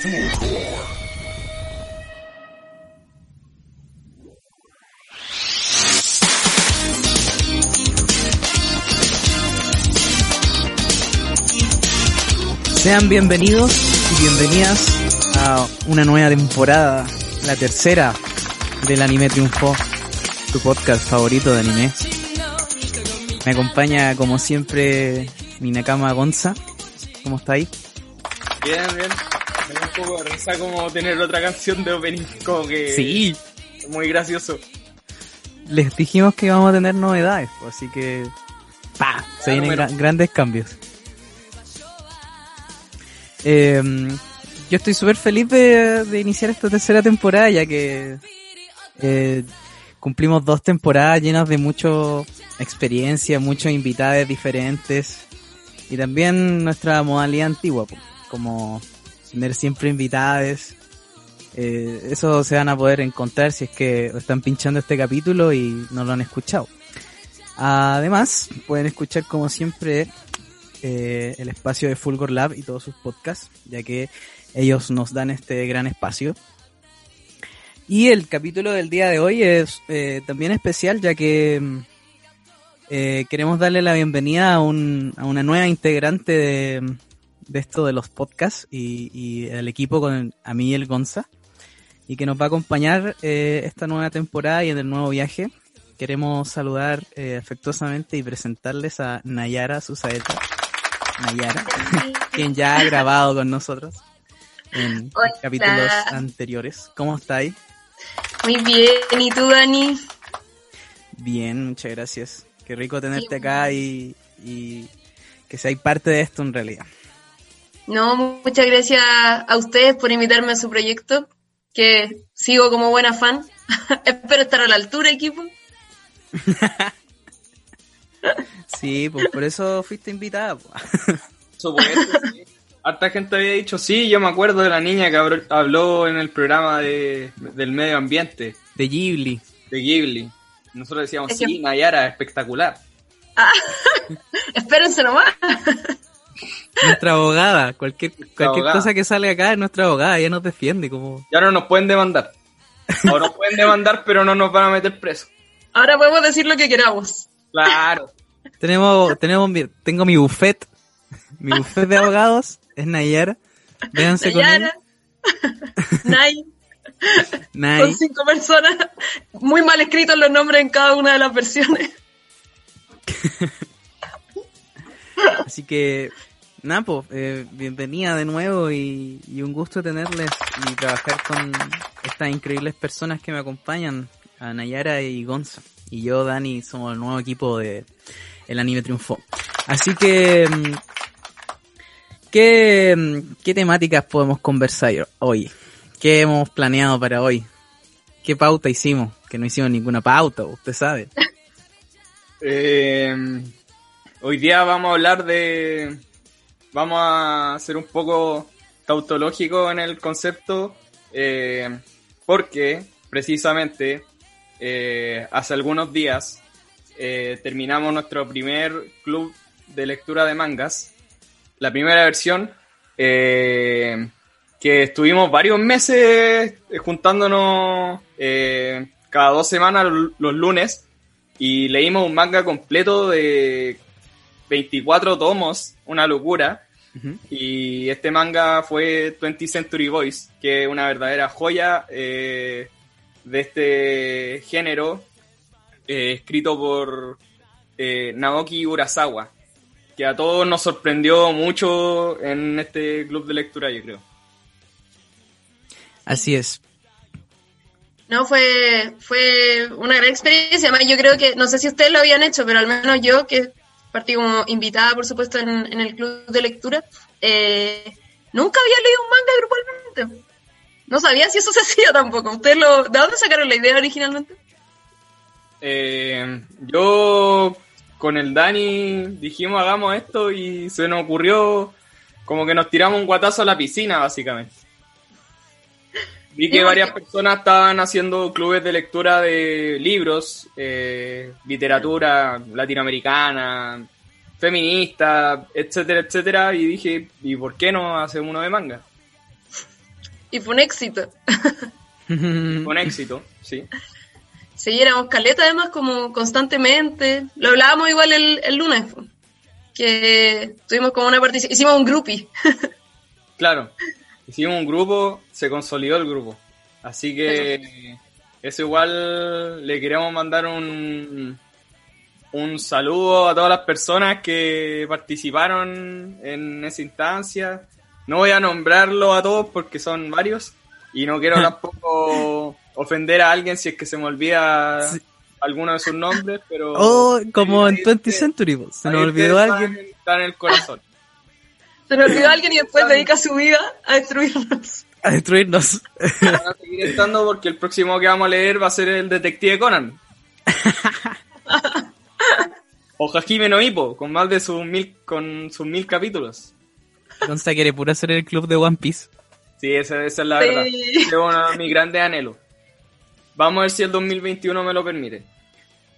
Sean bienvenidos y bienvenidas a una nueva temporada, la tercera del Anime Triunfo, tu podcast favorito de anime. Me acompaña como siempre mi Nakama Gonza. ¿Cómo está ahí? Bien, bien. Me da un poco de risa como tener otra canción de opening, como que... Sí. Muy gracioso. Les dijimos que íbamos a tener novedades, pues, así que... ¡Pa! Se Claro, vienen gra- grandes cambios. Eh, yo estoy súper feliz de, de iniciar esta tercera temporada, ya que eh, cumplimos dos temporadas llenas de mucha experiencia, muchos invitados diferentes y también nuestra modalidad antigua, como tener siempre invitados. Eh, eso se van a poder encontrar si es que están pinchando este capítulo y no lo han escuchado. Además, pueden escuchar como siempre eh, el espacio de Fulgor Lab y todos sus podcasts, ya que ellos nos dan este gran espacio. Y el capítulo del día de hoy es eh, también especial, ya que mm, eh, queremos darle la bienvenida a, un, a una nueva integrante de, de esto de los podcasts y, y el equipo con a mí y el Gonza, y que nos va a acompañar eh, esta nueva temporada y en el nuevo viaje. Queremos saludar eh, afectuosamente y presentarles a Nayara Susaeta. Nayara, quien ya ha grabado con nosotros en Hola. capítulos anteriores. ¿Cómo estáis? Muy bien, ¿y tú, Dani? Bien, muchas gracias. Qué rico tenerte acá y, y que seáis parte de esto en realidad. No, muchas gracias a ustedes por invitarme a su proyecto, que sigo como buena fan. Espero estar a la altura, equipo. Sí, pues por eso fuiste invitada. pues. Supuesto, sí. Harta gente había dicho, sí, yo me acuerdo de la niña que habló, en el programa de, del medio ambiente, De Ghibli. de Ghibli. Nosotros decíamos, Es que- sí, Nayara, espectacular. Espérense nomás. Nuestra abogada. Cualquier, cualquier abogada. cosa que sale acá es nuestra abogada. Ella nos defiende como... Ya no nos pueden demandar. O nos pueden demandar, pero no nos van a meter preso. Ahora podemos decir lo que queramos. Claro. Tenemos, tenemos mi- tengo mi buffet. Mi buffet de abogados es Nayara. Véanse con Nayara, ella. Nay, Nay. son cinco personas. Muy mal escritos los nombres en cada una de las versiones. Así que, nada, pues, eh, bienvenida de nuevo y, y un gusto tenerles y trabajar con estas increíbles personas que me acompañan, a Nayara y Gonza. Y yo, Dani, somos el nuevo equipo de El Anime Triunfó. Así que, mm, ¿qué, mm, qué temáticas podemos conversar hoy? ¿Qué hemos planeado para hoy? ¿Qué pauta hicimos? Que no hicimos ninguna pauta, usted sabe. Eh, hoy día vamos a hablar de. Vamos a ser un poco tautológico en el concepto, eh, porque precisamente eh, hace algunos días eh, terminamos nuestro primer club de lectura de mangas, la primera versión, eh, que estuvimos varios meses eh, juntándonos cada dos semanas los lunes y leímos un manga completo de 24 tomos, una locura. Y este manga fue 20th Century Boys, que es una verdadera joya eh, de este género, eh, escrito por eh, Naoki Urasawa, que a todos nos sorprendió mucho en este club de lectura, yo creo. Así es. No, fue, fue una gran experiencia. Además, yo creo que, no sé si ustedes lo habían hecho, pero al menos yo, que partí como invitada, por supuesto, en, el club de lectura, eh, nunca había leído un manga grupalmente. No sabía si eso se hacía tampoco. ¿Ustedes lo, ¿De dónde sacaron la idea originalmente? Eh, yo con el Dani dijimos hagamos esto y se nos ocurrió como que nos tiramos un guatazo a la piscina, básicamente. Vi que varias personas estaban haciendo clubes de lectura de libros, eh, literatura latinoamericana, feminista, etcétera, etcétera, y dije, ¿y por qué no hacemos uno de manga? Y fue un éxito. Con éxito, sí. Sí, éramos caleta además como constantemente. Lo hablábamos igual el, el lunes, que tuvimos como una participación, hicimos un groupie. claro, hicimos un grupo, se consolidó el grupo. Así que eso igual le queremos mandar un, un saludo a todas las personas que participaron en esa instancia. No voy a nombrarlo a todos porque son varios y no quiero tampoco ofender a alguien si es que se me olvida alguno de sus nombres, pero... Oh, como en 20th Century, se nos olvidó alguien. Está en el corazón. Se nos olvidó alguien y después dedica su vida a destruirnos. A destruirnos. Van a seguir estando porque el próximo que vamos a leer va a ser el Detective Conan. o Hajime no Hippo, con más de sus mil, con sus mil capítulos. Entonces quiere puro hacer el club de One Piece. Sí, esa, esa es la verdad. Es uno de mis grandes anhelos. Vamos a ver si el 2021 me lo permite.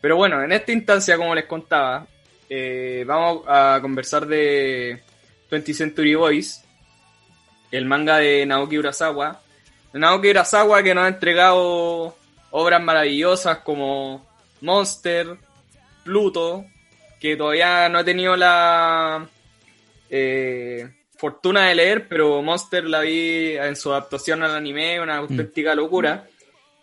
Pero bueno, en esta instancia, como les contaba, eh, vamos a conversar de 20 Century Boys, el manga de Naoki Urasawa. Naoki Urasawa que nos ha entregado obras maravillosas como Monster, Pluto, que todavía no he tenido la eh, fortuna de leer, pero Monster la vi en su adaptación al anime, una auténtica locura.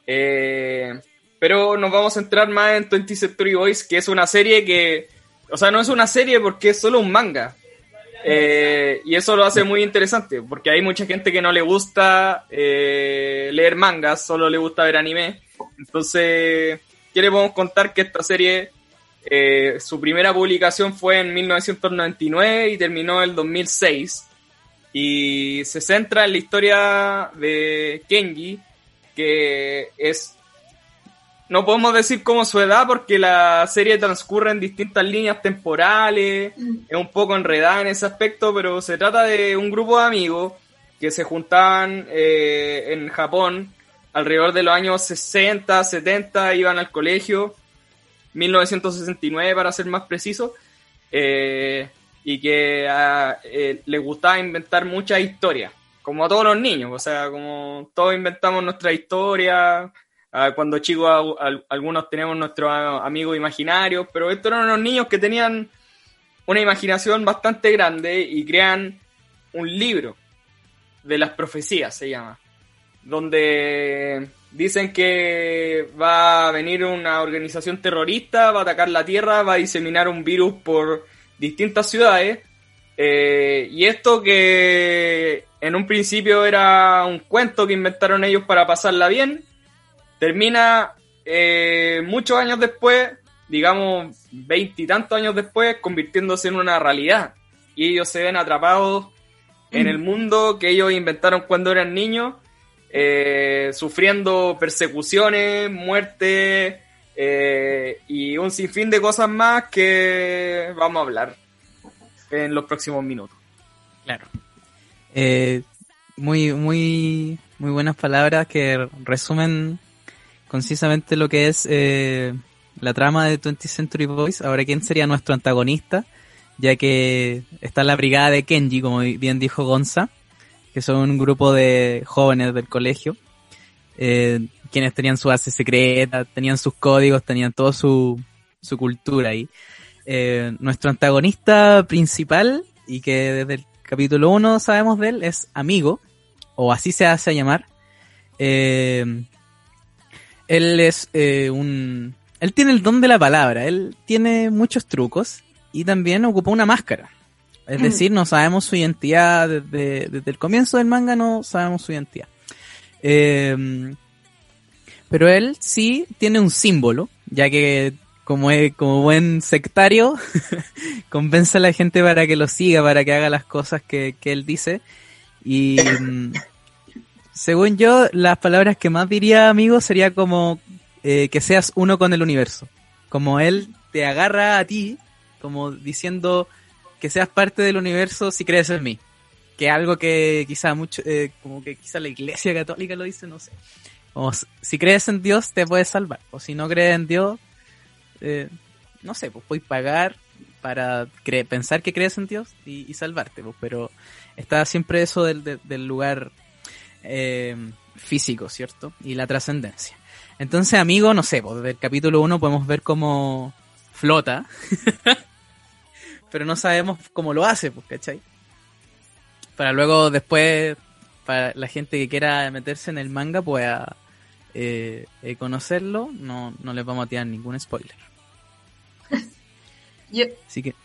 Eh, pero nos vamos a centrar más en 20 Century Boys, que es una serie que, o sea, no es una serie porque es solo un manga. Eh, y eso lo hace muy interesante, porque hay mucha gente que no le gusta eh, leer mangas, solo le gusta ver anime. Entonces, ¿qué le podemos contar? Que esta serie, su primera publicación fue en 1999 y terminó en el 2006 y se centra en la historia de Kenji, que es... No podemos decir como su edad porque la serie transcurre en distintas líneas temporales, mm. es un poco enredada en ese aspecto, pero se trata de un grupo de amigos que se juntaban eh, en Japón alrededor de los años 60, 70, iban al colegio, 1969 para ser más preciso, eh, y que ah, eh, le gustaba inventar muchas historias, como a todos los niños, o sea, como todos inventamos nuestra historia, ah, cuando chicos algunos tenemos nuestros amigos imaginarios, pero estos eran unos niños que tenían una imaginación bastante grande y crean un libro de las profecías, se llama, donde dicen que va a venir una organización terrorista, va a atacar la Tierra, va a diseminar un virus por distintas ciudades. Eh, y esto que en un principio era un cuento que inventaron ellos para pasarla bien, termina eh, muchos años después, digamos veintitantos años después, convirtiéndose en una realidad. Y ellos se ven atrapados en el mundo que ellos inventaron cuando eran niños, eh, sufriendo persecuciones, muerte, eh, y un sinfín de cosas más que vamos a hablar en los próximos minutos. Claro. Eh, muy, muy, muy buenas palabras que resumen concisamente lo que es eh, la trama de 20th Century Boys. Ahora, ¿quién sería nuestro antagonista? Ya que está la brigada de Kenji, como bien dijo Gonza, que son un grupo de jóvenes del colegio, eh, quienes tenían su base secreta, tenían sus códigos, tenían toda su, su cultura ahí. Eh, nuestro antagonista principal, y que desde el capítulo 1 sabemos de él, es Amigo, o así se hace llamar. Eh, él es eh, un... Él tiene el don de la palabra, él tiene muchos trucos y también ocupa una máscara. Es decir, no sabemos su identidad desde, desde el comienzo del manga, no sabemos su identidad. Eh, pero él sí tiene un símbolo, ya que como, es, como buen sectario, convence a la gente para que lo siga, para que haga las cosas que, que él dice. Y mm, según yo, las palabras que más diría amigo sería como eh, que seas uno con el universo. Como él te agarra a ti, como diciendo que seas parte del universo si crees en mí. Que algo que quizá mucho, eh, como que quizá la iglesia católica lo dice, no sé. O si crees en Dios te puedes salvar. O si no crees en Dios, eh, no sé, pues puedes pagar para pensar que crees en Dios y, salvarte, pues, pero está siempre eso del, lugar eh, físico, ¿cierto? Y la trascendencia. Entonces, amigo, no sé, pues desde el capítulo 1 podemos ver cómo flota, pero no sabemos cómo lo hace, pues, ¿cachai? Para luego después, para la gente que quiera meterse en el manga pueda eh, eh, conocerlo, no, no les vamos a tirar ningún spoiler. Yo que,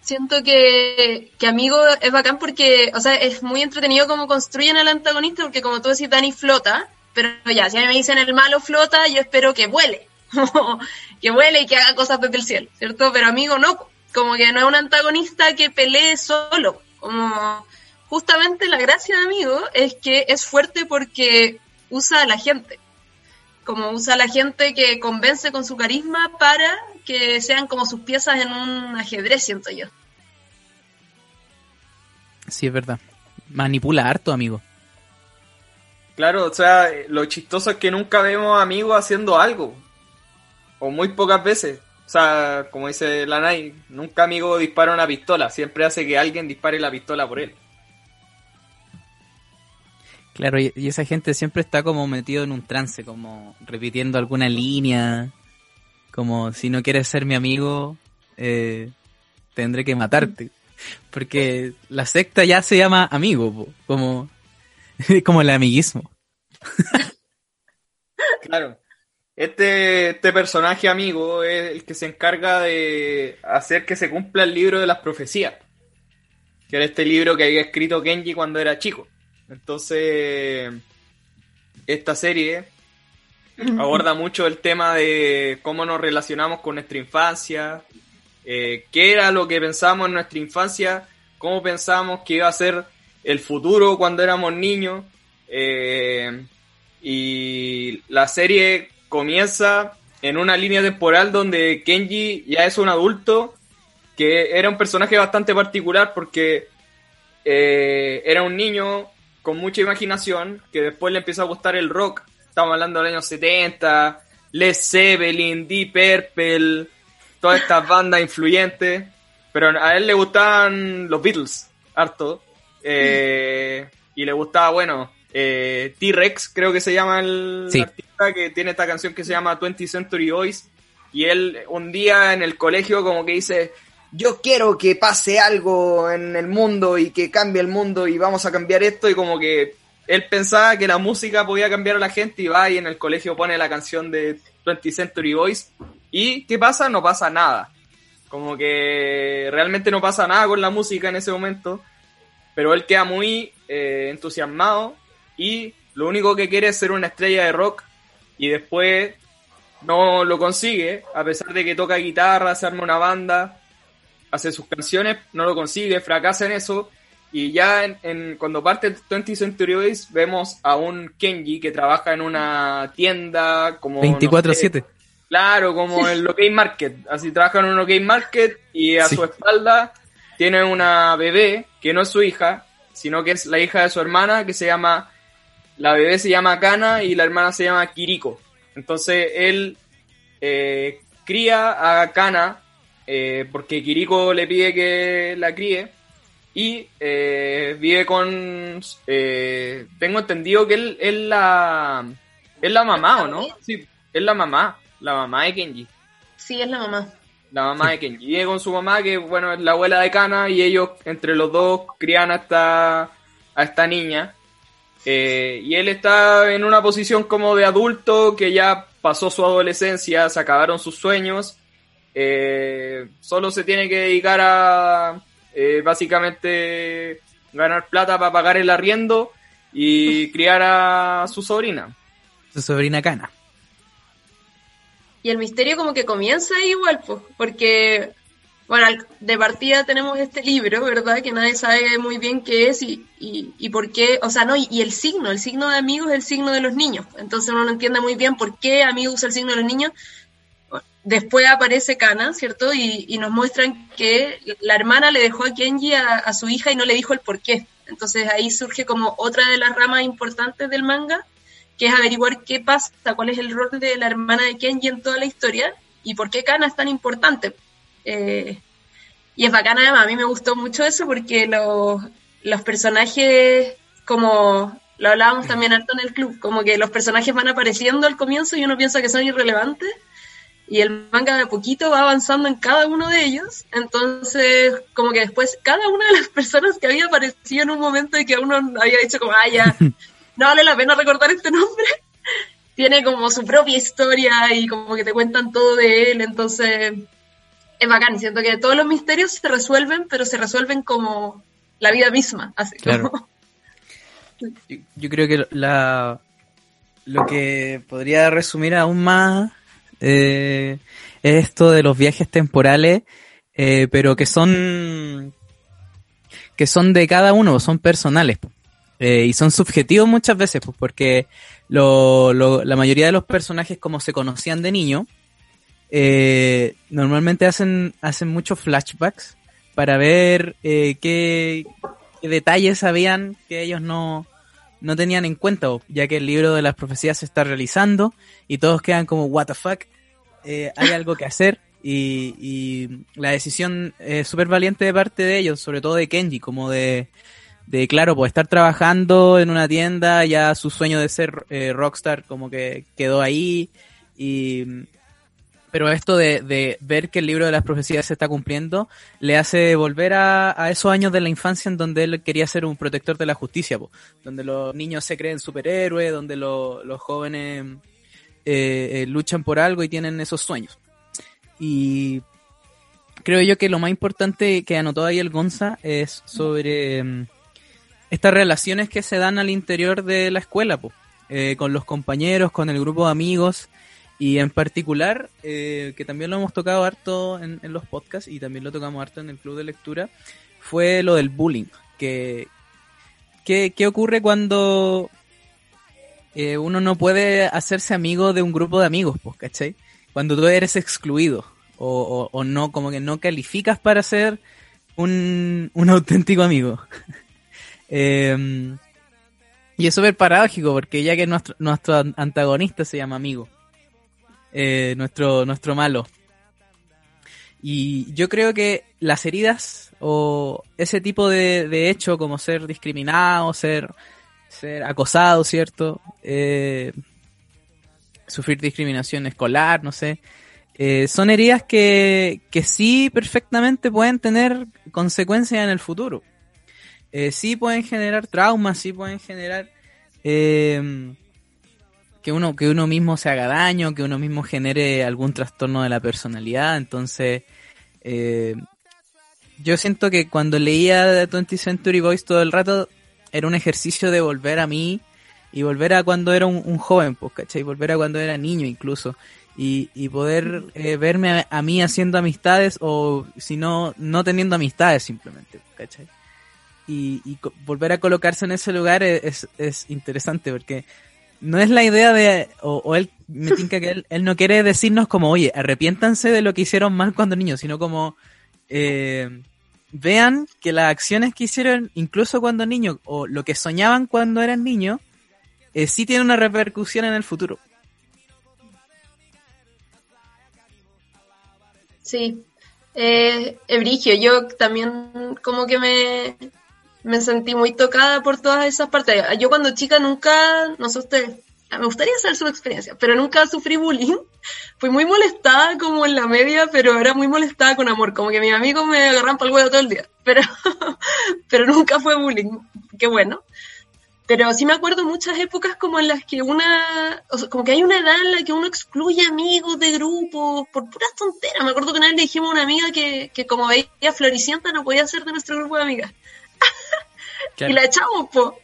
siento que, que Amigo es bacán porque, o sea, es muy entretenido cómo construyen al antagonista, porque como tú decís, Dani flota, pero ya, si a mí me dicen el malo flota, yo espero que vuele, que vuele y que haga cosas desde el cielo, ¿cierto? Pero Amigo no, como que no es un antagonista que pelee solo, como justamente la gracia de Amigo es que es fuerte porque usa a la gente como usa a la gente que convence con su carisma para que sean como sus piezas en un ajedrez, siento yo. Sí, es verdad. Manipula harto, amigo. Claro, o sea, lo chistoso es que nunca vemos amigos haciendo algo. O muy pocas veces. O sea, como dice Lanai, nunca amigo dispara una pistola. Siempre hace que alguien dispare la pistola por él. Claro, y, esa gente siempre está como metido en un trance, como repitiendo alguna línea, como si no quieres ser mi amigo, eh, tendré que matarte. Porque la secta ya se llama amigo, como, como el amiguismo. Claro. Este, este personaje amigo es el que se encarga de hacer que se cumpla el libro de las profecías. Que era este libro que había escrito Kenji cuando era chico. Entonces, esta serie aborda mucho el tema de cómo nos relacionamos con nuestra infancia, eh, qué era lo que pensábamos en nuestra infancia, cómo pensábamos que iba a ser el futuro cuando éramos niños. Eh, y la serie comienza en una línea temporal donde Kenji ya es un adulto, que era un personaje bastante particular porque eh, era un niño con mucha imaginación, que después le empieza a gustar el rock. Estamos hablando del año 70, Led Zeppelin, Deep Purple, todas estas bandas influyentes. Pero a él le gustaban los Beatles, harto. Eh, y le gustaba, bueno, eh, T-Rex, creo que se llama el artista que tiene esta canción que se llama 20th Century Boys. Y él un día en el colegio como que dice, yo quiero que pase algo en el mundo y que cambie el mundo y vamos a cambiar esto y como que él pensaba que la música podía cambiar a la gente y va y en el colegio pone la canción de 20 Century Boys y ¿qué pasa? No pasa nada. Como que realmente no pasa nada con la música en ese momento, pero él queda muy eh, entusiasmado y lo único que quiere es ser una estrella de rock y después no lo consigue, a pesar de que toca guitarra, se arma una banda, hace sus canciones, no lo consigue, fracasa en eso. Y ya en, cuando parte 20 Century Boys vemos a un Kenji que trabaja en una tienda como... 24-7. claro, como el OK Market. Así trabaja en un OK Market y a su espalda tiene una bebé que no es su hija, sino que es la hija de su hermana que se llama... La bebé se llama Kana y la hermana se llama Kiriko. Entonces él eh, cría a Kana eh, porque Kiriko le pide que la críe y eh, vive con... Eh, tengo entendido que él es la... Es la mamá, ¿o no? Sí, es la mamá, la mamá de Kenji. Sí, es la mamá. La mamá de Kenji. Vive con su mamá, que bueno, es la abuela de Kana, y ellos, entre los dos, crían a esta, a esta niña. y él está en una posición como de adulto que ya pasó su adolescencia, se acabaron sus sueños eh, solo se tiene que dedicar a eh, básicamente ganar plata para pagar el arriendo y criar a su sobrina. Su sobrina Cana. Y el misterio como que comienza igual, pues, porque bueno, de partida tenemos este libro, ¿verdad? Que nadie sabe muy bien qué es y, y, por qué, o sea, no, y, el signo, el signo de amigos es el signo de los niños. Entonces uno no entiende muy bien por qué amigos usa el signo de los niños. Después aparece Kana, ¿cierto? Y, nos muestran que la hermana le dejó a Kenji a, su hija y no le dijo el por qué. Entonces ahí surge como otra de las ramas importantes del manga, que es averiguar qué pasa, cuál es el rol de la hermana de Kenji en toda la historia y por qué Kana es tan importante. Eh, y es bacana además, a mí me gustó mucho eso porque los, los personajes, como lo hablábamos también harto en el club, como que los personajes van apareciendo al comienzo y uno piensa que son irrelevantes y el manga de a poquito va avanzando en cada uno de ellos, entonces como que después cada una de las personas que había aparecido en un momento y que uno había dicho como, ah, ya, no vale la pena recordar este nombre, tiene como su propia historia y como que te cuentan todo de él, entonces es bacán. Siento que todos los misterios se resuelven, pero se resuelven como la vida misma. Así claro. yo, creo que la, lo que podría resumir aún más eh, es esto de los viajes temporales, eh, pero que son que son de cada uno, son personales. Eh, y son subjetivos muchas veces, pues, porque la mayoría de los personajes, como se conocían de niño, normalmente hacen, hacen muchos flashbacks para ver eh, qué, detalles habían que ellos no, no tenían en cuenta, ya que el libro de las profecías se está realizando y todos quedan como, what the fuck, eh, hay algo que hacer. Y, y la decisión es súper valiente de parte de ellos, sobre todo de Kenji, como de, de claro, pues estar trabajando en una tienda, ya su sueño de ser eh, rockstar como que quedó ahí y pero esto de, ver que el libro de las profecías se está cumpliendo le hace volver a, esos años de la infancia en donde él quería ser un protector de la justicia, donde los niños se creen superhéroes, donde los jóvenes eh, eh, luchan por algo y tienen esos sueños. Y creo yo que lo más importante que anotó ahí el Gonza es sobre mm, estas relaciones que se dan al interior de la escuela, eh, con los compañeros, con el grupo de amigos y en particular, eh, que también lo hemos tocado harto en, los podcasts y también lo tocamos harto en el club de lectura, fue lo del bullying. Que, ¿Qué ocurre cuando eh, uno no puede hacerse amigo de un grupo de amigos, pues, ¿cachai? Cuando tú eres excluido o, o, no, como que no calificas para ser un, un auténtico amigo. Em, y es súper paradójico porque ya que nuestro, nuestro antagonista se llama amigo. Eh, nuestro, nuestro malo. Y yo creo que las heridas o ese tipo de, hecho como ser discriminado, ser, ser acosado, ¿cierto? Eh, sufrir discriminación escolar, no sé. Eh, son heridas que, que sí perfectamente pueden tener consecuencias en el futuro. sí pueden generar traumas, sí pueden generar que uno, que uno mismo se haga daño, que uno mismo genere algún trastorno de la personalidad. Entonces, eh, yo siento que cuando leía The 20th Century Boys todo el rato, era un ejercicio de volver a mí y volver a cuando era un, joven, pues, ¿cachai? Volver a cuando era niño incluso. Y, y poder eh, verme a, mí haciendo amistades o si no, no teniendo amistades simplemente, ¿cachai? Y, y volver a colocarse en ese lugar es, es interesante porque no es la idea de, o, él me tinca que él, no quiere decirnos como, oye, arrepiéntanse de lo que hicieron mal cuando niños, sino como, eh, vean que las acciones que hicieron incluso cuando niños, o lo que soñaban cuando eran niños, eh, sí tiene una repercusión en el futuro. Sí, eh, Ebrigio, yo también como que me, me sentí muy tocada por todas esas partes. Yo cuando chica nunca, no sé usted, me gustaría saber su experiencia, pero nunca sufrí bullying. Fui muy molestada como en la media, pero era muy molestada con amor, como que mis amigos me agarran para el huevo todo el día, pero, pero nunca fue bullying, qué bueno. Pero sí me acuerdo muchas épocas como en las que una, o como que hay una edad en la que uno excluye amigos de grupos por puras tonteras. Me acuerdo que una vez le dijimos a una amiga que, que como veía Floricienta no podía ser de nuestro grupo de amigas. Y la echamos, po.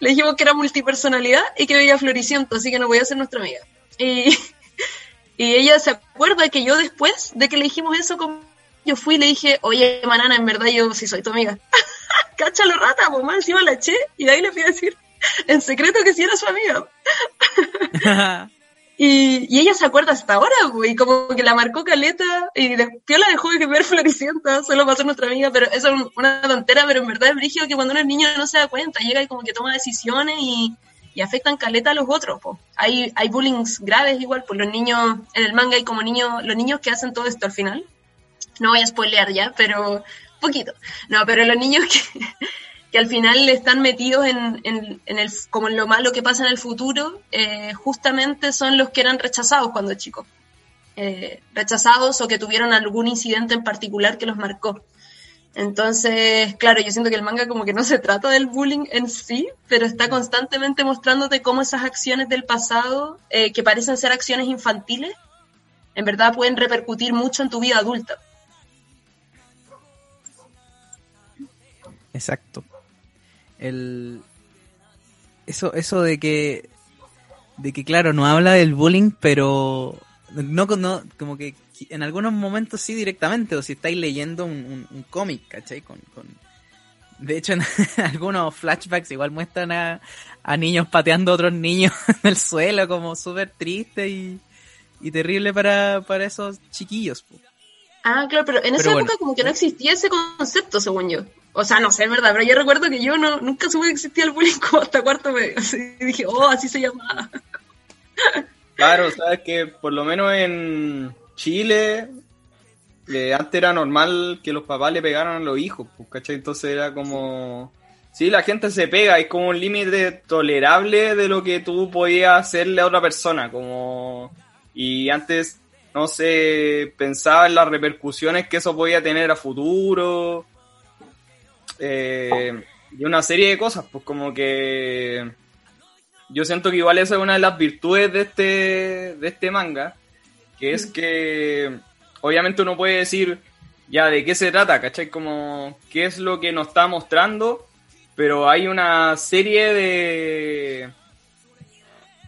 Le dijimos que era multipersonalidad y que veía Floriciento, así que no podía ser nuestra amiga. Y, y ella se acuerda que yo después de que le dijimos eso, como yo fui y le dije, oye, manana, en verdad yo sí soy tu amiga. Cáchalo rata, pues más encima la eché y de ahí le fui a decir en secreto que sí era su amiga. y, y, ella se acuerda hasta ahora, güey, como que la marcó caleta y después la dejó de ver floricienta solo ser nuestra amiga, pero eso es una tontera, pero en verdad es brígido que cuando uno es niño no se da cuenta, llega y como que toma decisiones y, y afectan caleta a los otros. Po. Hay, hay bullying graves igual, pues los niños, en el manga hay como niños, los niños que hacen todo esto al final. No voy a spoilear ya, pero poquito. No, pero los niños que, que al final están metidos en, en, el, como en lo malo que pasa en el futuro, eh, justamente son los que eran rechazados cuando chicos. Eh, rechazados o que tuvieron algún incidente en particular que los marcó. Entonces, claro, yo siento que el manga como que no se trata del bullying en sí, pero está constantemente mostrándote cómo esas acciones del pasado, eh, que parecen ser acciones infantiles, en verdad pueden repercutir mucho en tu vida adulta. Exacto. El... Eso, eso de que, de que claro, no habla del bullying, pero no, no como que en algunos momentos sí directamente, o si estáis leyendo un, un, cómic, ¿cachai? Con, con... De hecho, en algunos flashbacks igual muestran a, a niños pateando a otros niños en el suelo, como súper triste y, y, terrible para, para esos chiquillos. Ah, claro, pero en esa época como que no existía ese concepto, según yo. O sea, no sé, es verdad, pero yo recuerdo que yo no nunca supe que existía el bullying como hasta cuarto medio. Y dije, oh, así se llamaba. Claro, sabes que por lo menos en, Chile, antes era normal que los papás le pegaran a los hijos, pues, ¿cachai? Entonces era como... Sí, la gente se pega, es como un límite tolerable de lo que tú podías hacerle a otra persona, como... Y antes, no sé, pensaba en las repercusiones que eso podía tener a futuro. Eh, y una serie de cosas, pues como que... Yo siento que igual esa es una de las virtudes de este, de este manga, que es que obviamente uno puede decir ya de qué se trata, ¿cachai? Como qué es lo que nos está mostrando, pero hay una serie de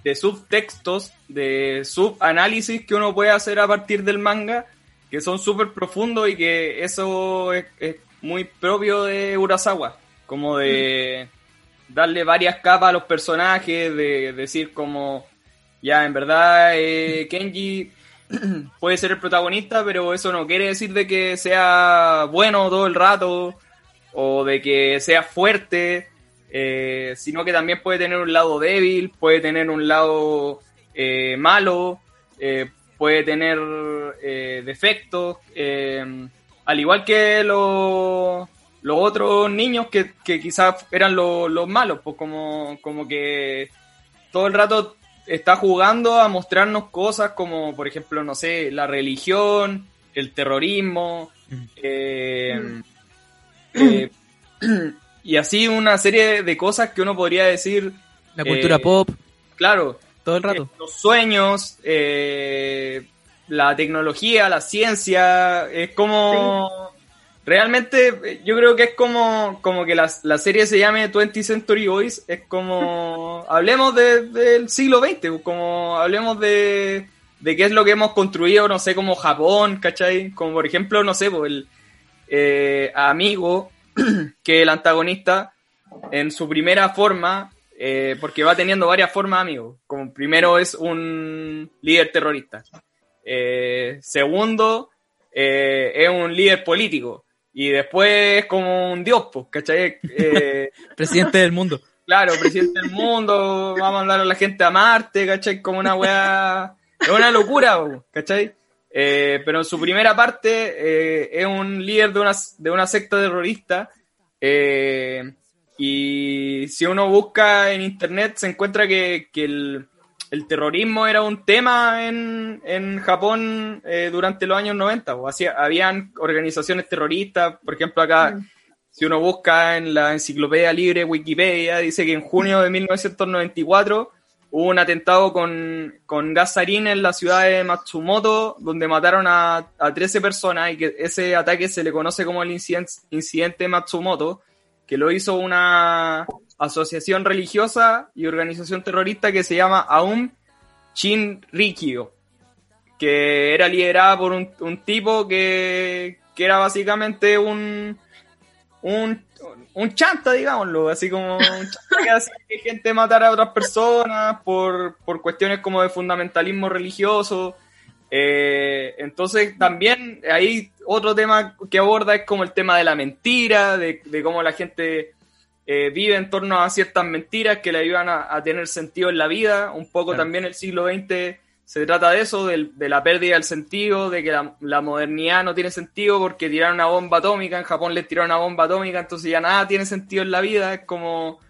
de subtextos, de subanálisis que uno puede hacer a partir del manga, que son súper profundos y que eso es, muy propio de Urasawa, como de darle varias capas a los personajes, de decir como, ya, en verdad, eh, Kenji puede ser el protagonista, pero eso no quiere decir de que sea bueno todo el rato o de que sea fuerte, eh, sino que también puede tener un lado débil, puede tener un lado eh, malo, eh, puede tener defectos, al igual que los, los otros niños que, que quizás eran los, los malos, pues como, como que todo el rato está jugando a mostrarnos cosas como, por ejemplo, no sé, la religión, el terrorismo, eh, mm. eh, y así una serie de cosas que uno podría decir... La cultura eh, pop. Claro. Todo el rato. los sueños, la tecnología, la ciencia, es como realmente yo creo que es como, como que la, la serie se llame 20th Century Boys, es como, hablemos del siglo XX, como hablemos de, de qué es lo que hemos construido, no sé, como Japón, ¿cachai? Como por ejemplo, no sé, pues el eh, amigo, que el antagonista, en su primera forma, eh, porque va teniendo varias formas, amigo, como primero es un líder terrorista, eh, segundo, es un líder político, y después como un dios, pues, ¿cachai? Eh, presidente del mundo. Claro, presidente del mundo, vamos a mandar a la gente a Marte, ¿cachai? Como una weá, es una locura, ¿cachai? Eh, pero en su primera parte eh, es un líder de una, de una secta terrorista y si uno busca en internet se encuentra que, que el, el terrorismo era un tema en, en Japón eh, durante los años 90. O hacía, habían organizaciones terroristas, por ejemplo, acá, mm. si uno busca en la enciclopedia libre Wikipedia, dice que en junio de 1994 hubo un atentado con, con gas en la ciudad de Matsumoto, donde mataron a, a 13 personas y que ese ataque se le conoce como el incidente, incidente Matsumoto, que lo hizo una asociación religiosa y organización terrorista que se llama Aum Shinrikyo, que era liderada por un, tipo que, que era básicamente un, un, un chanta, digámoslo, así como un chanta que hacía que gente matara a otras personas por, por cuestiones como de fundamentalismo religioso. Eh, entonces también hay otro tema que aborda es como el tema de la mentira, de, de cómo la gente eh, vive en torno a ciertas mentiras que le ayudan a, tener sentido en la vida. Un poco también el siglo XX se trata de eso, de, la pérdida del sentido, de que la, modernidad no tiene sentido porque tiraron una bomba atómica, en Japón les tiraron una bomba atómica, entonces ya nada tiene sentido en la vida. Es como...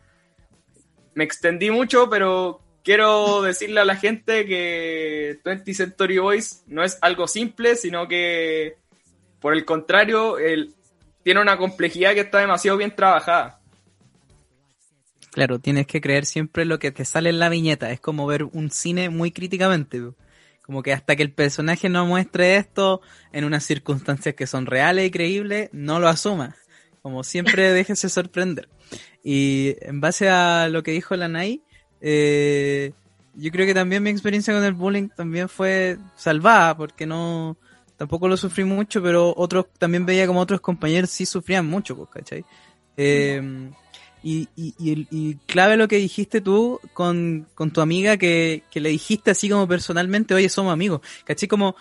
Me extendí mucho, pero quiero decirle a la gente que 20 Century Boys no es algo simple, sino que por el contrario, tiene una complejidad que está demasiado bien trabajada. Claro, tienes que creer siempre lo que te sale en la viñeta. Es como ver un cine muy críticamente. Como que hasta que el personaje no muestre esto en unas circunstancias que son reales y creíbles, no lo asuma. Como siempre déjese sorprender. Y en base a lo que dijo la Nai, eh, yo creo que también mi experiencia con el bullying también fue salvada, porque no, tampoco lo sufrí mucho, pero otros, también veía como otros compañeros sí sufrían mucho, pues, ¿cachai? Eh, y, y, y, clave lo que dijiste tú con, con tu amiga que, que, le dijiste así como personalmente, oye, somos amigos. ¿Cachai? Como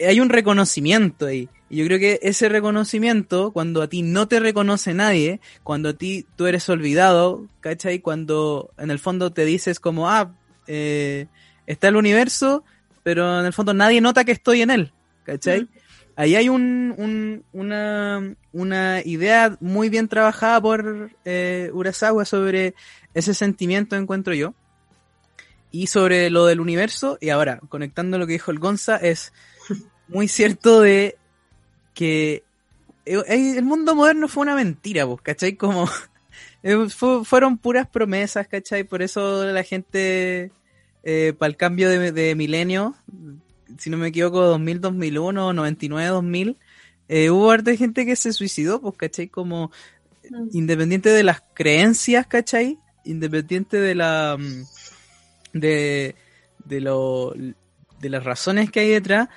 hay un reconocimiento ahí. Y yo creo que ese reconocimiento, cuando a ti no te reconoce nadie, cuando a ti tú eres olvidado, ¿cachai? Cuando en el fondo te dices como, ah, eh, está el universo, pero en el fondo nadie nota que estoy en él, ¿cachai? Ahí hay un, una, una, idea muy bien trabajada por eh, Urasawa sobre ese sentimiento, encuentro yo. Y sobre lo del universo, y ahora, conectando lo que dijo el Gonza, es muy cierto de que eh, eh, el mundo moderno fue una mentira, pues, ¿cachai? Como fueron puras promesas, ¿cachai? Por eso la gente, para el cambio de milenio, si no me equivoco, 2000, 2001, 99, 2000, hubo harta gente que se suicidó, pues, ¿cachai? Como mm. independiente de las creencias, ¿cachai? Independiente de la... Mm, de, de, lo, de las razones que hay detrás,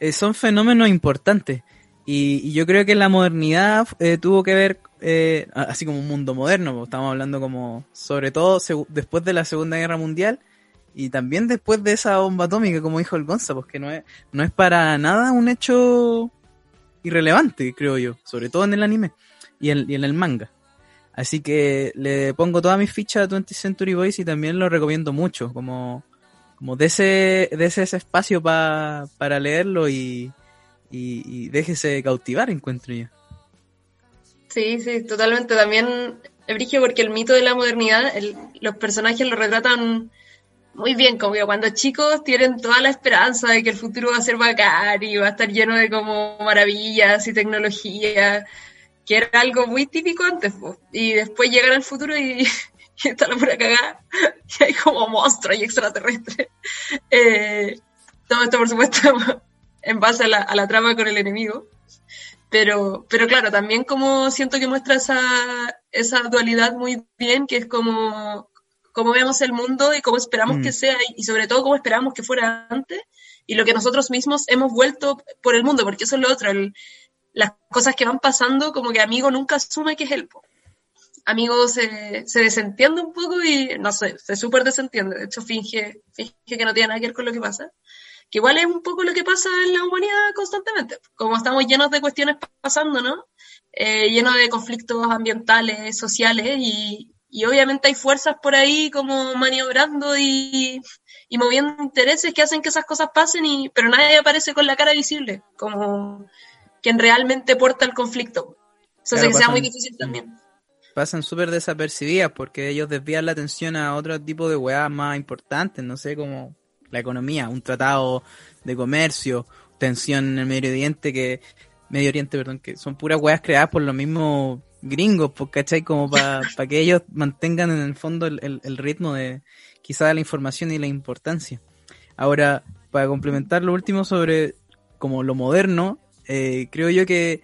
eh, son fenómenos importantes. Y, yo creo que la modernidad eh, tuvo que ver, eh, así como un mundo moderno, pues, estamos hablando como, sobre todo después de la Segunda Guerra Mundial, y también después de esa bomba atómica, como dijo el Gonza, pues que no es, no es para nada un hecho irrelevante, creo yo, sobre todo en el anime y en, el manga. Así que le pongo todas mis fichas a 20 Century Boys y también lo recomiendo mucho, como, como de ese, de ese, espacio para leerlo y, y, déjese cautivar, encuentro yo. Sí, sí, totalmente. También, Ebrigio, porque el mito de la modernidad, los personajes lo retratan muy bien, como que cuando chicos tienen toda la esperanza de que el futuro va a ser bacán y va a estar lleno de como maravillas y tecnología, que era algo muy típico antes, y después llegan al futuro y, está la pura cagada, y hay como monstruos y extraterrestres. Eh, todo esto, por supuesto, en base a la, a la trama con el enemigo. Pero, pero claro, también como siento que muestra esa, esa dualidad muy bien, que es como cómo vemos el mundo y cómo esperamos que mm. sea y sobre todo cómo esperamos que fuera antes y lo que nosotros mismos hemos vuelto por el mundo, porque eso es lo otro, las cosas que van pasando, como que amigo nunca asume que es él. Amigo se, se, desentiende un poco y no sé, se súper desentiende, de hecho finge, finge que no tiene nada que ver con lo que pasa, que igual es un poco lo que pasa en la humanidad constantemente, como estamos llenos de cuestiones pasando, ¿no? Eh, llenos de conflictos ambientales, sociales y, y obviamente hay fuerzas por ahí como maniobrando y, moviendo intereses que hacen que esas cosas pasen, y, pero nadie aparece con la cara visible, como quien realmente porta el conflicto. Eso hace que sea muy difícil también. Pasan súper desapercibidas porque ellos desvían la atención a otro tipo de weas más importantes, no sé, como la economía, un tratado de comercio, tensión en el Medio Oriente que Medio Oriente, perdón, que son puras weas creadas por los mismos gringos, pues, ¿cachai? Como para que ellos mantengan en el fondo el, el, ritmo de quizá la información y la importancia. Ahora, para complementar lo último sobre como lo moderno, eh, creo yo que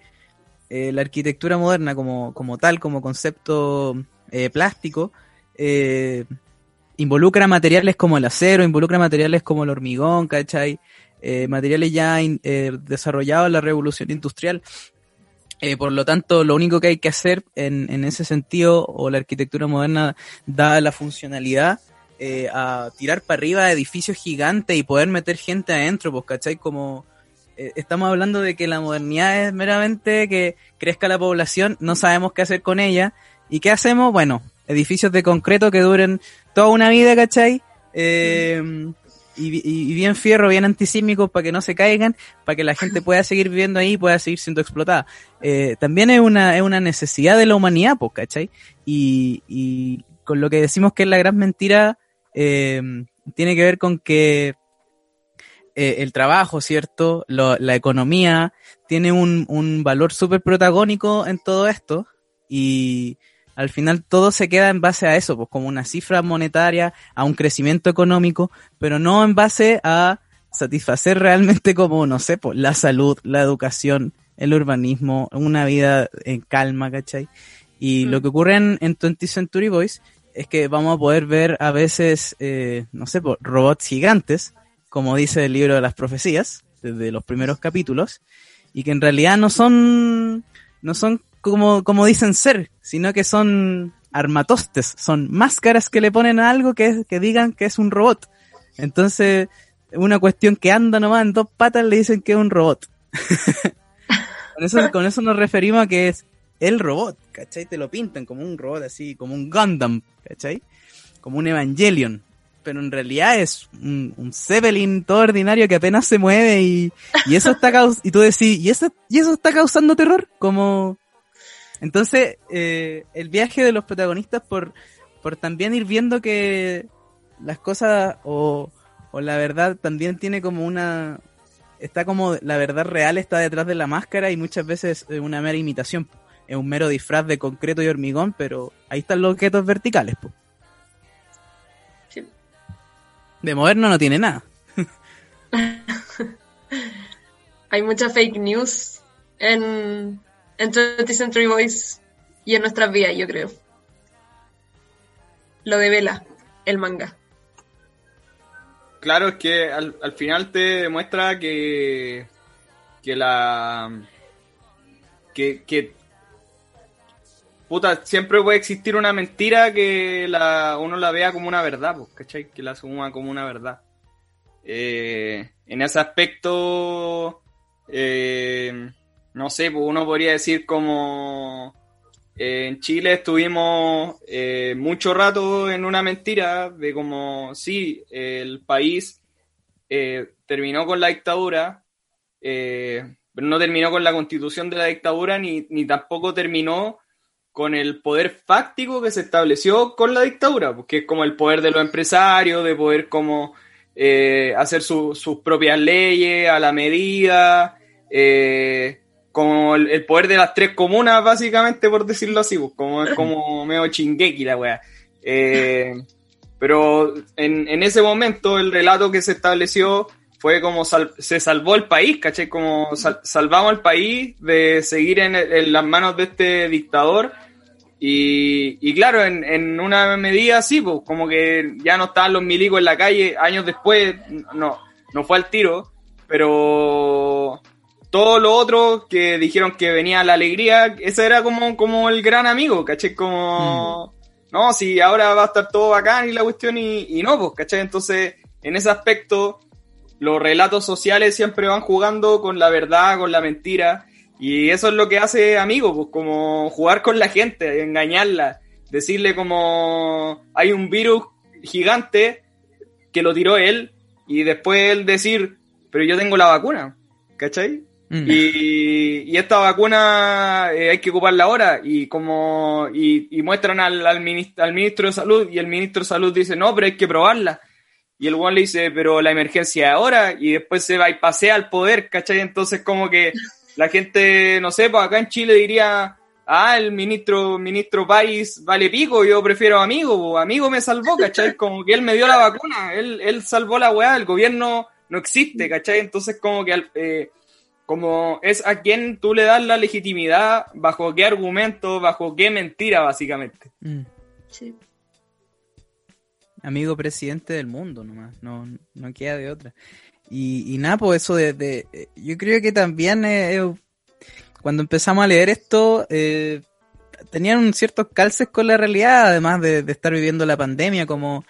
eh, la arquitectura moderna como, como tal, como concepto eh, plástico, involucra materiales como el acero, involucra materiales como el hormigón, ¿cachai? materiales ya desarrollados en la revolución industrial Eh, por lo tanto, lo único que hay que hacer en, en ese sentido, o la arquitectura moderna da la funcionalidad eh, a tirar para arriba edificios gigantes y poder meter gente adentro, pues, ¿cachai? Como eh, estamos hablando de que la modernidad es meramente que crezca la población, no sabemos qué hacer con ella. ¿Y qué hacemos? Bueno, edificios de concreto que duren toda una vida, ¿cachai? Eh, y, bien fierro, bien antisísmicos para que no se caigan, para que la gente pueda seguir viviendo ahí y pueda seguir siendo explotada. Eh, también es una, es una necesidad de la humanidad, pues, ¿cachai? Y, con lo que decimos que es la gran mentira, eh, tiene que ver con que eh, el trabajo, ¿cierto? la economía tiene un, un valor súper protagónico en todo esto y al final todo se queda en base a eso, pues como una cifra monetaria, a un crecimiento económico, pero no en base a satisfacer realmente como, no sé, pues la salud, la educación, el urbanismo, una vida en calma, ¿cachai? Y lo mm. que ocurre en, en 20th Century Boys es que vamos a poder ver a veces, eh, no sé, pues, robots gigantes, como dice el libro de las profecías, desde los primeros capítulos, y que en realidad no son, no son como, como dicen ser, sino que son armatostes, son máscaras que le ponen a algo que, que digan que es un robot. Entonces, una cuestión que anda nomás en dos patas le dicen que es un robot. con, eso, con eso nos referimos a que es el robot, ¿cachai? Te lo pintan como un robot así, como un Gundam, ¿cachai? Como un Evangelion. Pero en realidad es un, un Zeppelin todo ordinario que apenas se mueve y, y eso está y tú decís, ¿y eso, ¿y eso está causando terror? Como, entonces, eh, el viaje de los protagonistas por, por también ir viendo que las cosas o, o la verdad también tiene como una... Está como la verdad real está detrás de la máscara y muchas veces es una mera imitación. Es un mero disfraz de concreto y hormigón, pero ahí están los objetos verticales. Po. Sí. De moderno no tiene nada. Hay mucha fake news en, en 20th Century Boys y en nuestras vidas, yo creo. Lo de Vela, el manga. Claro, es que al, al final te demuestra que, que la... Que, puta, siempre puede existir una mentira que la, uno la vea como una verdad, pues, ¿cachai? Que la asuma como una verdad. Eh, en ese aspecto, eh, no sé, pues uno podría decir como eh, en Chile estuvimos eh, mucho rato en una mentira de como, sí, el país eh, terminó con la dictadura, pero no terminó con la constitución de la dictadura ni, ni, tampoco terminó con el poder fáctico que se estableció con la dictadura, porque es como el poder de los empresarios, de poder como hacer sus propias leyes a la medida. Eh, como el, poder de las tres comunas, básicamente, por decirlo así, pues, como como medio chinguequi la weá. Eh, pero en, en, ese momento el relato que se estableció fue como se salvó el país, ¿caché? Como salvamos el país de seguir en, las manos de este dictador. Y, y claro, en, en, una medida así, pues como que ya no estaban los milicos en la calle, años después, no, no fue al tiro, pero todo lo otro que dijeron que venía la alegría, ese era como, como el gran amigo, ¿cachai? Como, mm. no, si ahora va a estar todo bacán y la cuestión y, y no, pues, ¿cachai? Entonces, en ese aspecto, los relatos sociales siempre van jugando con la verdad, con la mentira, y eso es lo que hace amigo, pues como jugar con la gente, engañarla, decirle como hay un virus gigante que lo tiró él, y después él decir, pero yo tengo la vacuna, ¿cachai? Mm. Y, esta vacuna eh, hay que ocuparla ahora y como y, muestran al, al, ministro, de salud y el ministro de salud dice no, pero hay que probarla. Y el one le dice, pero la emergencia es ahora y después se va y pasea al poder, ¿cachai? Entonces como que la gente, no sé, pues acá en Chile diría, ah, el ministro, ministro país vale pico, yo prefiero amigo, amigo me salvó, ¿cachai? Como que él me dio la vacuna, él, él salvó la weá, el gobierno no existe, ¿cachai? Entonces como que... Eh, como es a quien tú le das la legitimidad, bajo qué argumento, bajo qué mentira, básicamente. Mm. Sí. Amigo presidente del mundo nomás, no, no queda de otra. Y, y nada, pues eso de, yo creo que también es, cuando empezamos a leer esto, eh, tenían ciertos calces con la realidad, además de, estar viviendo la pandemia, como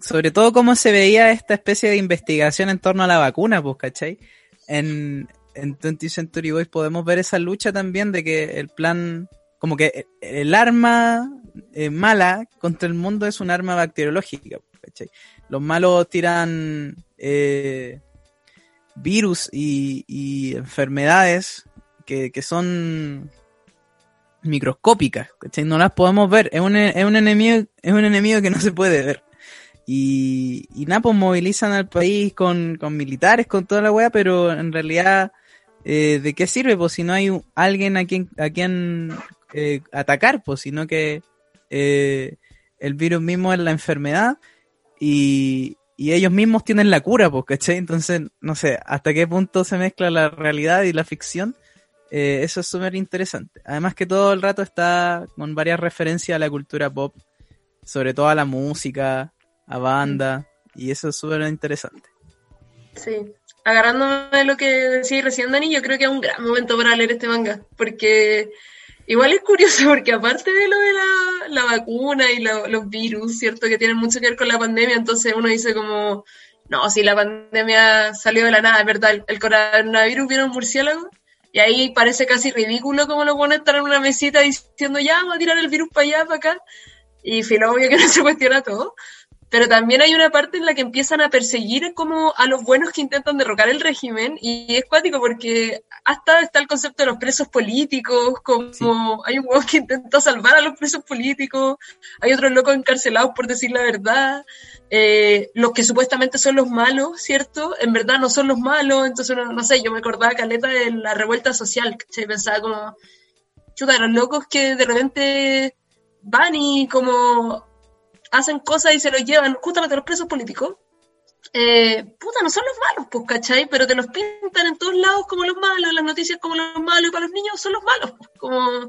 sobre todo cómo se veía esta especie de investigación en torno a la vacuna, pues, ¿cachai? En, en 20th Century Boys podemos ver esa lucha también de que el plan, como que el arma eh, mala contra el mundo es un arma bacteriológica, ¿cachai? Los malos tiran eh, virus y, enfermedades que, que son microscópicas, ¿cachai? No las podemos ver, es un, es un enemigo, es un enemigo que no se puede ver. Y, y nada, pues movilizan al país con, con militares, con toda la weá, pero en realidad, eh, ¿de qué sirve? Pues si no hay alguien a quien, a quien eh, atacar, pues sino que eh, el virus mismo es la enfermedad y, y ellos mismos tienen la cura, pues, ¿cachai? Entonces, no sé, hasta qué punto se mezcla la realidad y la ficción eso es súper interesante. Además que todo el rato está con varias referencias a la cultura pop, sobre todo a la música, a banda, y eso es súper interesante. Sí, agarrándome de lo que decía recién Dani, yo creo que es un gran momento para leer este manga, porque igual es curioso, porque aparte de lo de la, vacuna y los virus, ¿cierto? Que tienen mucho que ver con la pandemia, entonces uno dice como, no, si la pandemia salió de la nada, es verdad, el, coronavirus viene un murciélago, y ahí parece casi ridículo como lo pone estar en una mesita diciendo, ya, vamos a tirar el virus para allá, para acá. Y filo, obvio que no se cuestiona todo. Pero también hay una parte en la que empiezan a perseguir como a los buenos que intentan derrocar el régimen y es cuático porque hasta está el concepto de los presos políticos, como hay un huevo que intenta salvar a los presos políticos, hay otros locos encarcelados por decir la verdad, eh, los que supuestamente son los malos, ¿cierto? En verdad no son los malos, entonces no, sé, yo me acordaba caleta de la revuelta social, ¿cachai? Pensaba como, chuta, los locos que de repente van y como hacen cosas y se los llevan justamente a los presos políticos. Eh, puta, no son los malos, pues, ¿cachai? Pero te los pintan en todos lados como los malos, las noticias como los malos, y para los niños son los malos, pues, como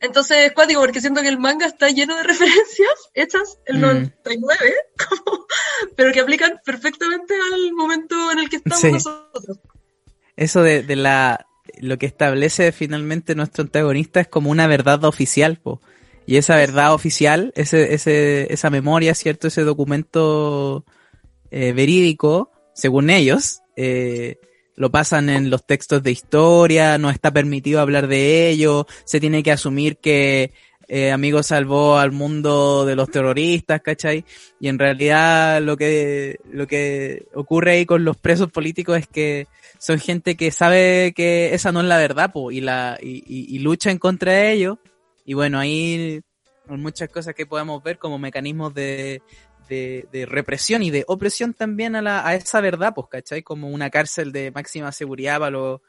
entonces es cuático porque siento que el manga está lleno de referencias hechas en 99, mm. pero que aplican perfectamente al momento en el que estamos nosotros. Eso de, de, la lo que establece finalmente nuestro antagonista es como una verdad oficial, po. Y esa verdad oficial, ese, ese, esa memoria, ¿cierto? Ese documento eh, verídico, según ellos, eh, lo pasan en los textos de historia, no está permitido hablar de ello, se tiene que asumir que eh, Amigo salvó al mundo de los terroristas, ¿cachai? Y en realidad lo que, lo que ocurre ahí con los presos políticos es que son gente que sabe que esa no es la verdad, po, y, la, y, y, y lucha en contra de ello. Y bueno, ahí muchas cosas que podemos ver como mecanismos de, de, represión y de opresión también a, la, a esa verdad, pues, ¿cachai? Como una cárcel de máxima seguridad para los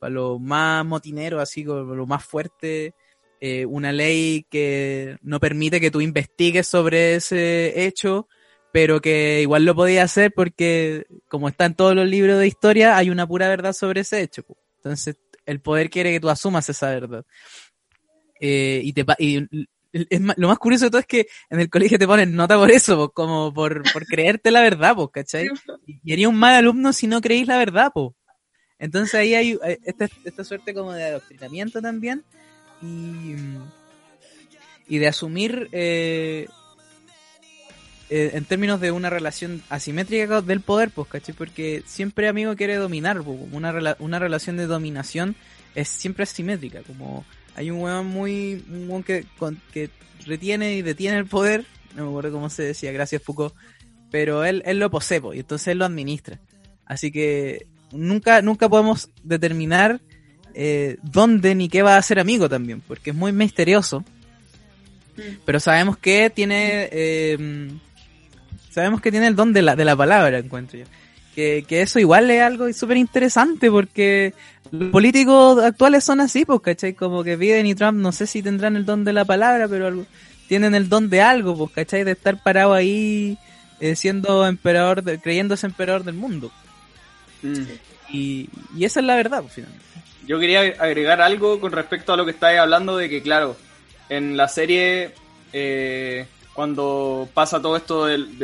para lo más motineros, así como lo más fuerte, eh, una ley que no permite que tú investigues sobre ese hecho, pero que igual lo podía hacer porque, como está en todos los libros de historia, hay una pura verdad sobre ese hecho. Pues. Entonces, el poder quiere que tú asumas esa verdad. Eh, y, te, y es lo más curioso de todo es que en el colegio te ponen nota por eso, como por, por creerte la verdad, pues, ¿cachai? Y haría un mal alumno si no creéis la verdad, pues. Entonces ahí hay eh, esta, esta suerte como de adoctrinamiento también y, y de asumir eh, eh, en términos de una relación asimétrica del poder, pues, ¿cachai? Porque siempre amigo quiere dominar, una, una relación de dominación es siempre asimétrica, como hay un weón muy. Un weón que, que retiene y detiene el poder. No me acuerdo cómo se decía, gracias Foucault. Pero él, él lo posee, y entonces él lo administra. Así que nunca, nunca podemos determinar eh, dónde ni qué va a ser amigo también, porque es muy misterioso. Mm. Pero sabemos que tiene. Eh, sabemos que tiene el don de la, de la palabra, encuentro yo que, eso igual es algo súper interesante porque los políticos actuales son así, pues, ¿cachai? Como que Biden y Trump no sé si tendrán el don de la palabra, pero tienen el don de algo, pues, ¿cachai? De estar parado ahí eh, siendo emperador, creyéndose emperador del mundo. Mm. Y, esa es la verdad, pues, finalmente. Yo quería agregar algo con respecto a lo que estáis hablando de que, claro, en la serie... Eh, cuando pasa todo esto del,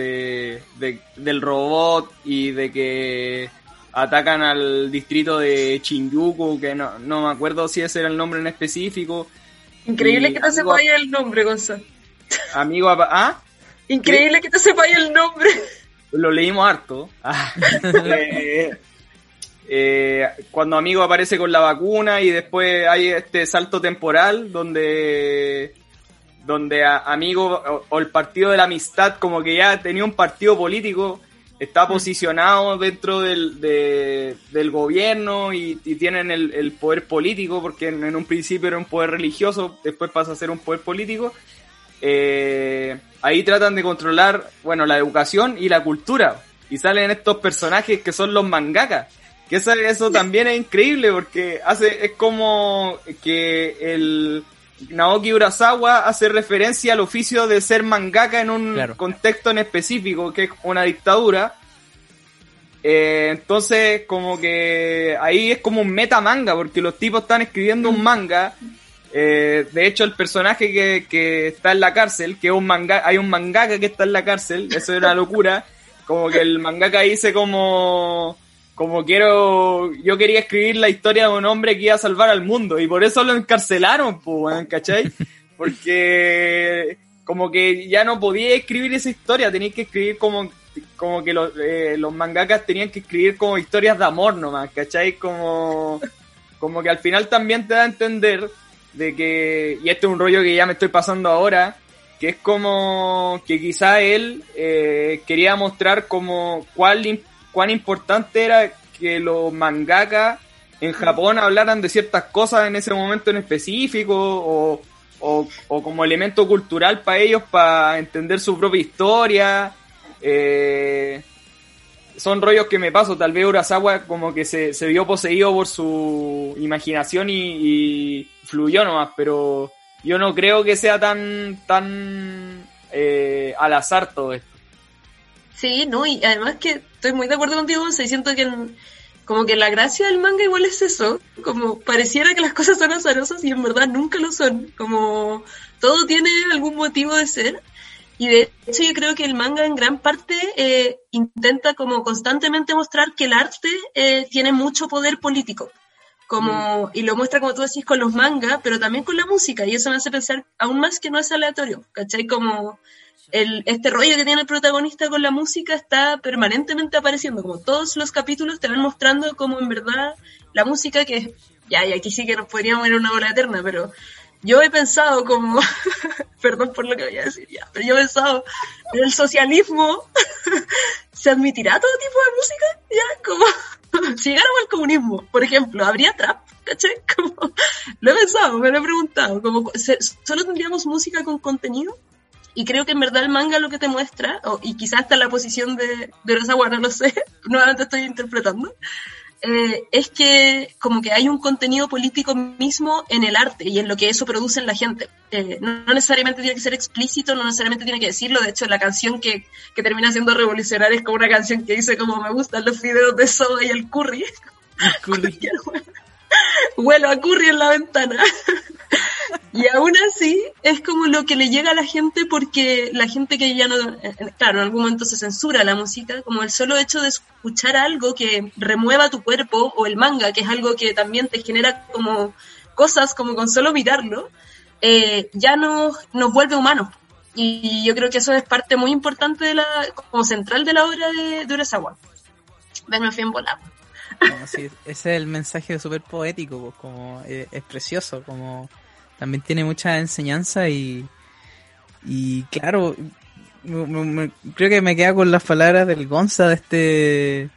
del robot y de que atacan al distrito de Shinjuku, que no, no me acuerdo si ese era el nombre en específico. Increíble que te sepáis el nombre, Gonzalo. Amigo, ¿ah? Increíble que te sepáis el nombre. Lo leímos harto. Ah. Eh, eh, cuando Amigo aparece con la vacuna y después hay este salto temporal donde donde Amigo o, el partido de la amistad como que ya tenía un partido político está posicionado dentro del, del gobierno y, tienen el, poder político, porque en, un principio era un poder religioso, después pasa a ser un poder político. Eh, ahí tratan de controlar, bueno, la educación y la cultura. Y salen estos personajes que son los mangakas. Que eso, eso también es increíble porque hace, es como que el Naoki Urasawa hace referencia al oficio de ser mangaka en un contexto en específico, que es una dictadura. Eh, entonces, como que ahí es como un meta manga, porque los tipos están escribiendo un manga. Eh, de hecho, el personaje que, que, está en la cárcel, que es un manga, hay un mangaka que está en la cárcel, eso es una locura. Como que el mangaka dice como como quiero, yo quería escribir la historia de un hombre que iba a salvar al mundo y por eso lo encarcelaron, pues, ¿cachai? Porque como que ya no podía escribir esa historia, tenía que escribir como, como que los, eh, los mangakas tenían que escribir como historias de amor nomás, ¿cachai? Como, como que al final también te da a entender de que, y este es un rollo que ya me estoy pasando ahora, que es como que quizá él eh, quería mostrar como cuál cuán importante era que los mangaka en Japón hablaran de ciertas cosas en ese momento en específico o, como elemento cultural para ellos para entender su propia historia. Eh, son rollos que me paso, tal vez Urasawa como que se, vio poseído por su imaginación y, fluyó nomás, pero yo no creo que sea tan, tan eh, al azar todo esto. Sí, no, y además que estoy muy de acuerdo contigo, se siento que como que la gracia del manga igual es eso, como pareciera que las cosas son azarosas y en verdad nunca lo son, como todo tiene algún motivo de ser. Y de hecho yo creo que el manga en gran parte eh, intenta como constantemente mostrar que el arte eh, tiene mucho poder político. Como, mm. y lo muestra como tú decís con los mangas, pero también con la música, y eso me hace pensar aún más que no es aleatorio, ¿cachai? Como el, este rollo que tiene el protagonista con la música está permanentemente apareciendo, como todos los capítulos te van mostrando como en verdad la música que, ya, y aquí sí que nos podríamos ir a una hora eterna, pero yo he pensado como, perdón por lo que voy a decir ya, pero yo he pensado, en el socialismo se admitirá todo tipo de música, ya, como, si llegáramos al comunismo, por ejemplo, ¿habría trap? ¿Cachai? Como, lo he pensado, me lo he preguntado, como, ¿solo tendríamos música con contenido? Y creo que en verdad el manga lo que te muestra, y quizás hasta la posición de, de Rosawa, no lo sé, nuevamente estoy interpretando, eh, es que como que hay un contenido político mismo en el arte y en lo que eso produce en la gente. Eh, no, necesariamente tiene que ser explícito, no necesariamente tiene que decirlo. De hecho, la canción que, que termina siendo revolucionaria es como una canción que dice como me gustan los fideos de soda y el curry. El curry. Huelo a curry en la ventana. y aún así es como lo que le llega a la gente porque la gente que ya no, claro, en algún momento se censura la música, como el solo hecho de escuchar algo que remueva tu cuerpo o el manga, que es algo que también te genera como cosas como con solo mirarlo, eh, ya nos, nos vuelve humanos. Y yo creo que eso es parte muy importante de la, como central de la obra de, de Urasawa. Venme bien volado ese es el mensaje súper poético, pues, como eh, es, precioso, como también tiene mucha enseñanza y, y claro, creo que me queda con las palabras del Gonza de este...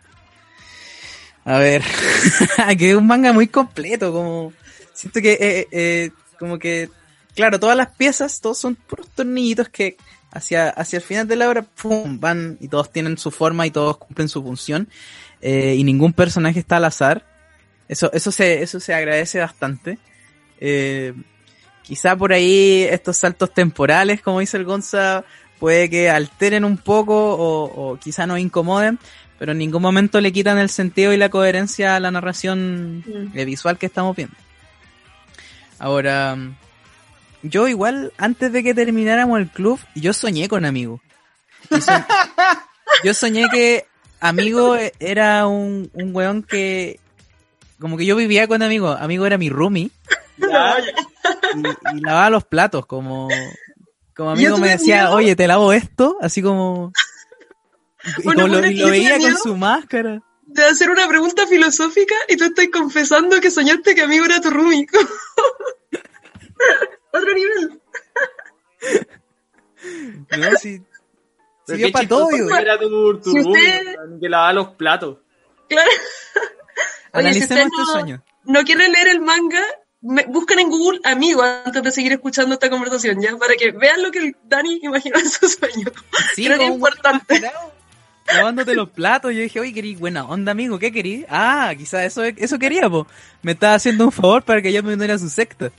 A ver, que es un manga muy completo, como siento que eh, eh, como que claro, todas las piezas, todos son puros tornillitos que hacia, hacia el final de la obra, pum, van y todos tienen su forma y todos cumplen su función. Eh, y ningún personaje está al azar. Eso, eso se, eso se agradece bastante. Eh, quizá por ahí estos saltos temporales, como dice el Gonza, puede que alteren un poco o, quizá nos incomoden, pero en ningún momento le quitan el sentido y la coherencia a la narración mm. visual que estamos viendo. Ahora, yo igual, antes de que termináramos el club, yo soñé con amigo. yo soñé que amigo era un, un weón que como que yo vivía con amigo, amigo era mi roomie. Y, lavaba los platos, como, como amigo me decía, oye, te lavo esto, así como... Y, lo, veía con su máscara. De hacer una pregunta filosófica y tú estás confesando que soñaste que amigo era tu roomie. Otro nivel. No, sí. Sí, para todo, Era tu, tu roomie, que lavaba los platos. Claro. Analicemos este no, sueño. No quieren leer el manga, buscan en Google amigo antes de seguir escuchando esta conversación, ¿ya? Para que vean lo que Dani imaginó en su sueño. Sí, Creo que es importante. Lavándote los platos, yo dije, oye, querí buena onda, amigo, ¿qué querí? Ah, quizás eso, eso quería, po. Me estaba haciendo un favor para que yo me uniera a su secta.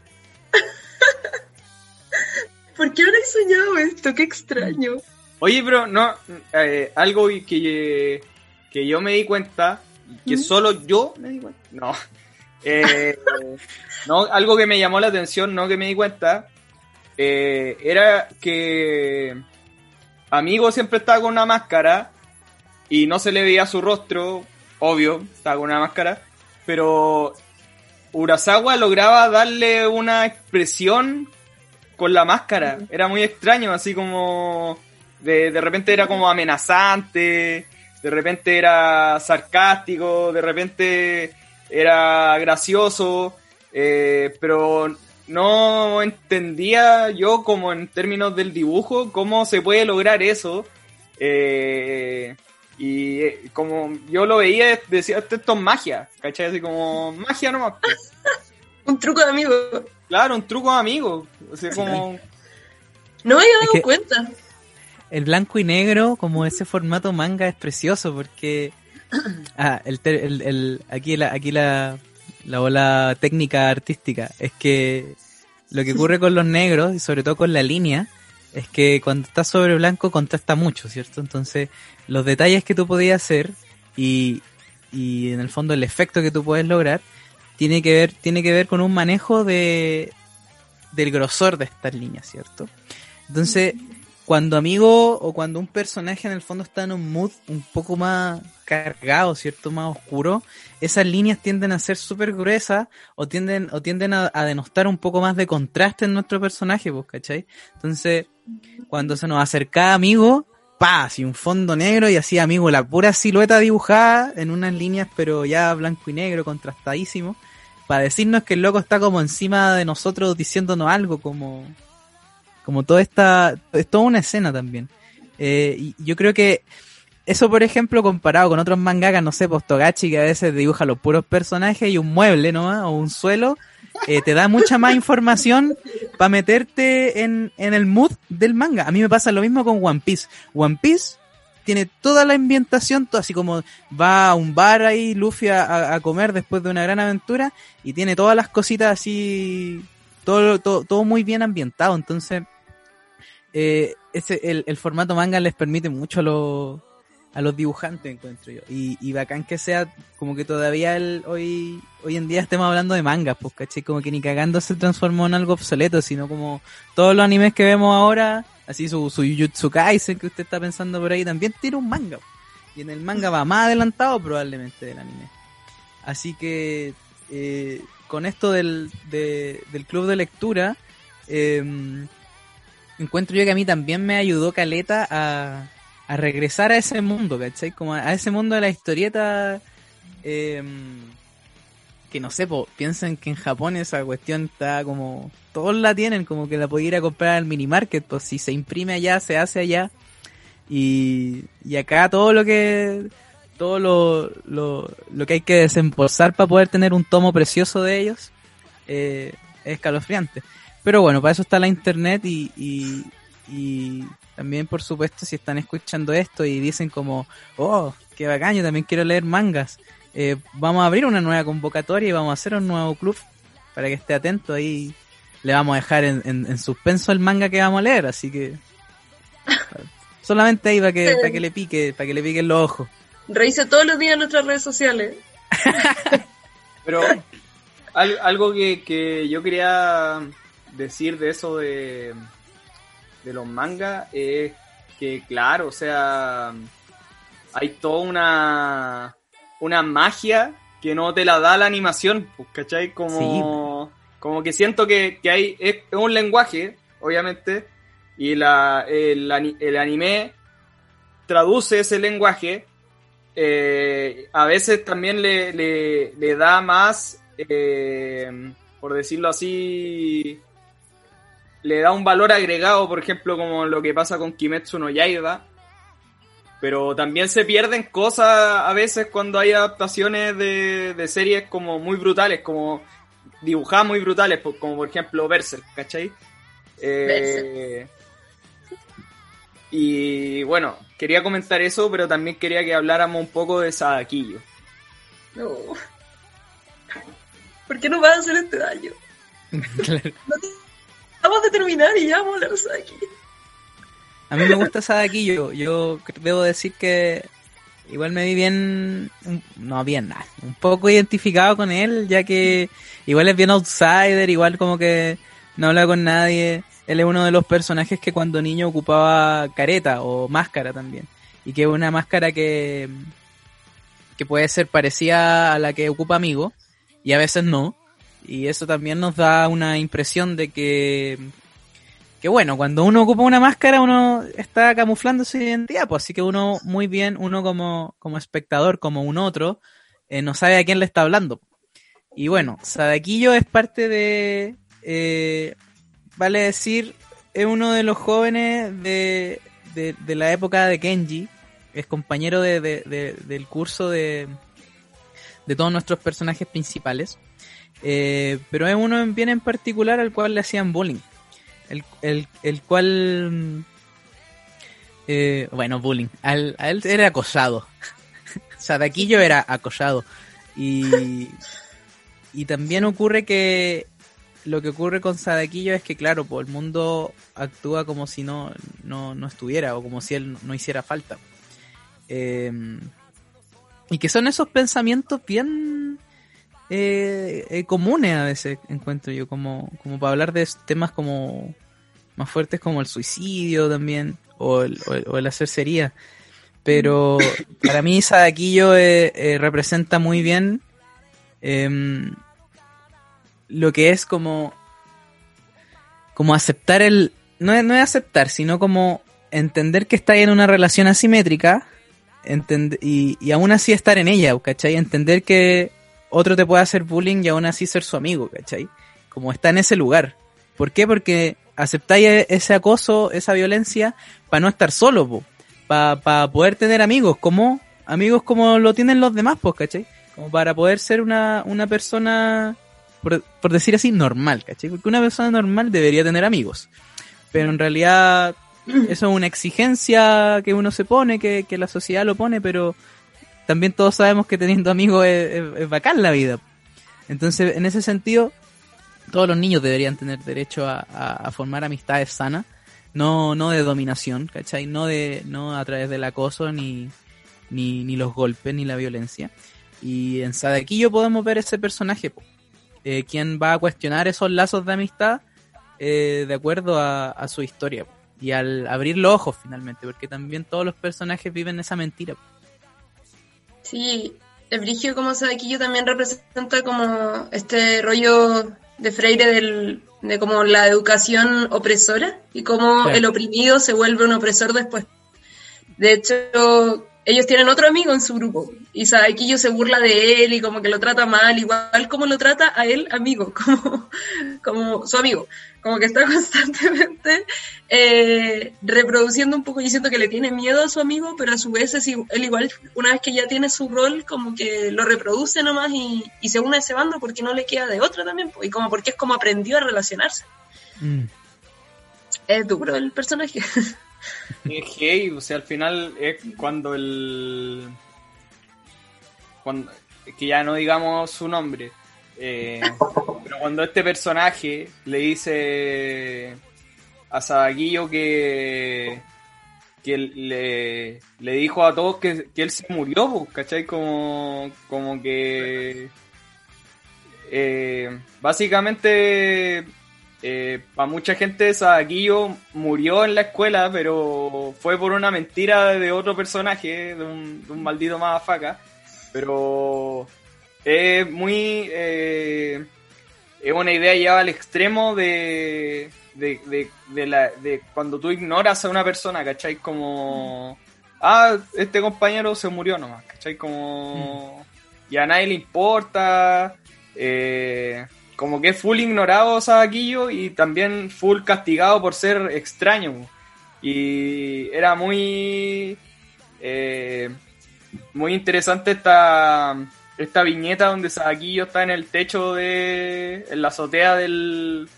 ¿Por qué habréis soñado esto? Qué extraño. Oye, pero no, eh, algo que, que yo me di cuenta que solo yo me di cuenta. No. Eh, no, algo que me llamó la atención, no que me di cuenta, eh, era que Amigo siempre estaba con una máscara y no se le veía su rostro, obvio, estaba con una máscara, pero Urasawa lograba darle una expresión con la máscara. Era muy extraño, así como de, de repente era como amenazante, de repente era sarcástico, de repente era gracioso, eh, pero no entendía yo como en términos del dibujo cómo se puede lograr eso. Eh, y eh, como yo lo veía, decía, esto, es magia, ¿cachai? Así como magia nomás. Pues. un truco de amigo. Claro, un truco de amigo. O sea, como... No me había dado cuenta el blanco y negro, como ese formato manga, es precioso porque. Ah, el, el, aquí la, aquí la, la bola técnica artística es que lo que ocurre con los negros y sobre todo con la línea es que cuando está sobre blanco contrasta mucho, ¿cierto? Entonces, los detalles que tú podías hacer y, y en el fondo el efecto que tú puedes lograr tiene que ver, tiene que ver con un manejo de del grosor de estas líneas, ¿cierto? Entonces, cuando amigo o cuando un personaje en el fondo está en un mood un poco más cargado, ¿cierto? Más oscuro, esas líneas tienden a ser súper gruesas o tienden, o tienden a, denostar un poco más de contraste en nuestro personaje, pues, ¿cachai? Entonces, cuando se nos acerca amigo, pa, así un fondo negro y así amigo, la pura silueta dibujada en unas líneas pero ya blanco y negro, contrastadísimo, para decirnos que el loco está como encima de nosotros diciéndonos algo como como toda esta, es toda una escena también. Eh, y yo creo que eso, por ejemplo, comparado con otros mangakas, no sé, Postogachi, que a veces dibuja los puros personajes y un mueble, ¿no? O un suelo, eh, te da mucha más información para meterte en, en el mood del manga. A mí me pasa lo mismo con One Piece. One Piece tiene toda la ambientación, todo así como va a un bar ahí, Luffy a, a, comer después de una gran aventura, y tiene todas las cositas así, todo, todo, todo muy bien ambientado. Entonces, eh, ese, el, el, formato manga les permite mucho a los, a los dibujantes, encuentro yo. Y, y bacán que sea como que todavía el, hoy, hoy en día estemos hablando de mangas, pues, caché, como que ni cagando se transformó en algo obsoleto, sino como todos los animes que vemos ahora, así su, su Jujutsu Kaisen que usted está pensando por ahí, también tiene un manga. Y en el manga va más adelantado probablemente del anime. Así que, eh, con esto del, de, del club de lectura, eh, encuentro yo que a mí también me ayudó Caleta a, a regresar a ese mundo, ¿cachai? Como a, ese mundo de la historieta. Em, que no sé, piensen que en Japón esa cuestión está como. Todos la tienen, como que la podía ir a comprar al mini market, pues si se imprime allá, se hace allá. Y, y acá todo lo que. Todo lo, lo, lo que hay que desembolsar para poder tener un tomo precioso de ellos eh, es escalofriante. Pero bueno, para eso está la internet y, y, también, por supuesto, si están escuchando esto y dicen como, oh, qué bacán, yo también quiero leer mangas, eh, vamos a abrir una nueva convocatoria y vamos a hacer un nuevo club para que esté atento ahí. Le vamos a dejar en, en, suspenso el manga que vamos a leer, así que solamente ahí para que, para que le pique, para que le piquen los ojos. Revise todos los días nuestras redes sociales. Pero algo que, que yo quería decir de eso de, de los mangas es que, claro, o sea, hay toda una, una magia que no te la da la animación, pues, ¿cachai? Como, como que siento que, que hay, es, un lenguaje, obviamente, y la, el, el anime traduce ese lenguaje, eh, a veces también le, le, le da más, eh, por decirlo así, le da un valor agregado, por ejemplo, como lo que pasa con Kimetsu no Yaiba, pero también se pierden cosas a veces cuando hay adaptaciones de, de series como muy brutales, como dibujadas muy brutales, como por ejemplo Berserk, ¿cachai? Eh, y bueno, quería comentar eso, pero también quería que habláramos un poco de Sadaquillo. No. ¿Por qué no vas a hacer este daño? Vamos a terminar y ya vamos a de. A mí me gusta Sadaquillo. Yo debo decir que igual me vi bien, no bien nada, un poco identificado con él, ya que igual es bien outsider, igual como que no habla con nadie. Él es uno de los personajes que cuando niño ocupaba careta o máscara también. Y que es una máscara que, que puede ser parecida a la que ocupa Amigo, y a veces no. Y eso también nos da una impresión de que que bueno, cuando uno ocupa una máscara, uno está camuflando su identidad, pues así que uno muy bien, uno como, como espectador, como un otro, eh, no sabe a quién le está hablando. Y bueno, Sadaquillo es parte de, eh, vale decir, es uno de los jóvenes de, de, la época de Kenji, es compañero de, del curso de, de todos nuestros personajes principales, eh, pero es uno bien en particular al cual le hacían bullying el, el, el cual, eh, bueno, bullying, al, a él era acosado. Sadaquillo era acosado. Y, y también ocurre que lo que ocurre con Sadaquillo es que, claro, pues el mundo actúa como si no, no, no estuviera o como si él no hiciera falta. Eh, y que son esos pensamientos bien eh, eh, comunes a veces, encuentro yo, como, como para hablar de temas como más fuertes como el suicidio también, o el, o el, hacer sería. Pero para mí Sadaquillo eh, eh, representa muy bien em, lo que es como, como aceptar el... No es, no es aceptar, sino como entender que está en una relación asimétrica y, y aún así estar en ella, ¿cachai? Entender que otro te puede hacer bullying y aún así ser su amigo, ¿cachai? Como está en ese lugar. ¿Por qué? Porque aceptáis e-, ese acoso, esa violencia, para no estar solo, para poder tener amigos, como amigos como lo tienen los demás, pues, ¿cachai? Como para poder ser una, una persona, por, decir así, normal, ¿cachai? Porque una persona normal debería tener amigos. Pero en realidad eso es una exigencia que uno se pone, que, que la sociedad lo pone, pero también todos sabemos que teniendo amigos es, bacán la vida. Entonces, en ese sentido, todos los niños deberían tener derecho a, formar amistades sanas, no, no de dominación, ¿cachai? No, de, no a través del acoso, ni, ni, los golpes, ni la violencia. Y en Sadaquillo podemos ver ese personaje, eh, quien va a cuestionar esos lazos de amistad eh, de acuerdo a, su historia. Y al abrir los ojos finalmente, porque también todos los personajes viven esa mentira. Sí, el brigio como Sadaquillo también representa como este rollo de Freire del, de como la educación opresora y cómo el oprimido se vuelve un opresor después. De hecho, ellos tienen otro amigo en su grupo y Sadaquillo se burla de él y como que lo trata mal, igual como lo trata a él amigo, como, como su amigo como que está constantemente eh, reproduciendo un poco, yo siento que le tiene miedo a su amigo, pero a su vez es, él igual, una vez que ya tiene su rol, como que lo reproduce nomás y, y se une a ese bando porque no le queda de otra también, y como porque es como aprendió a relacionarse. Mm. Es duro el personaje. Es gay, o sea, al final es cuando el... Cuando, que ya no digamos su nombre, eh, pero cuando este personaje le dice a Sadaguillo que, que le, le dijo a todos que, él se murió, ¿cachai? Como, como que... Eh, básicamente eh, para mucha gente Sadaquillo murió en la escuela, pero fue por una mentira de otro personaje, de un, de un maldito faca Pero es muy... Eh, es una idea llevada al extremo de, de, de, la, de cuando tú ignoras a una persona, ¿cachai? Como, ah, este compañero se murió nomás, ¿cachai? Como, mm. y a nadie le importa, eh, como que es full ignorado Sabaquillo y también full castigado por ser extraño. Y era muy, eh, muy interesante esta esta viñeta donde Sabaquillo está en el techo de. en la azotea del,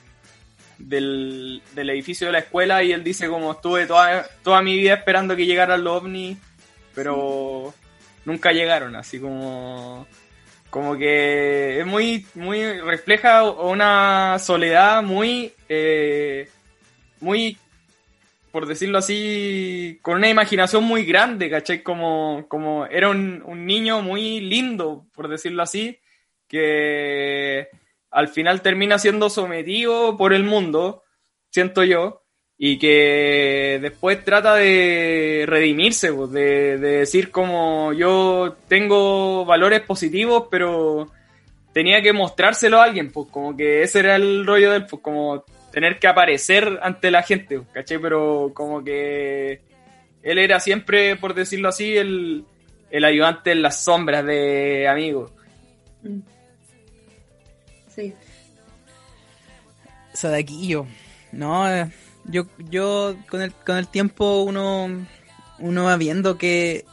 del, edificio de la escuela y él dice como estuve toda, toda mi vida esperando que llegaran los ovnis, pero nunca llegaron, así como como que es muy muy refleja una soledad muy eh, muy por decirlo así, con una imaginación muy grande, ¿cachai? Como, como era un, un niño muy lindo, por decirlo así, que al final termina siendo sometido por el mundo, siento yo, y que después trata de redimirse, pues, de, de, decir como yo tengo valores positivos, pero tenía que mostrárselo a alguien, pues como que ese era el rollo del, pues como tener que aparecer ante la gente, ¿cachai? Pero como que él era siempre, por decirlo así, el, el ayudante en las sombras de amigos. Mm. Sí. Sadaquillo. No, eh, yo, yo con el, con el tiempo uno, uno va viendo que...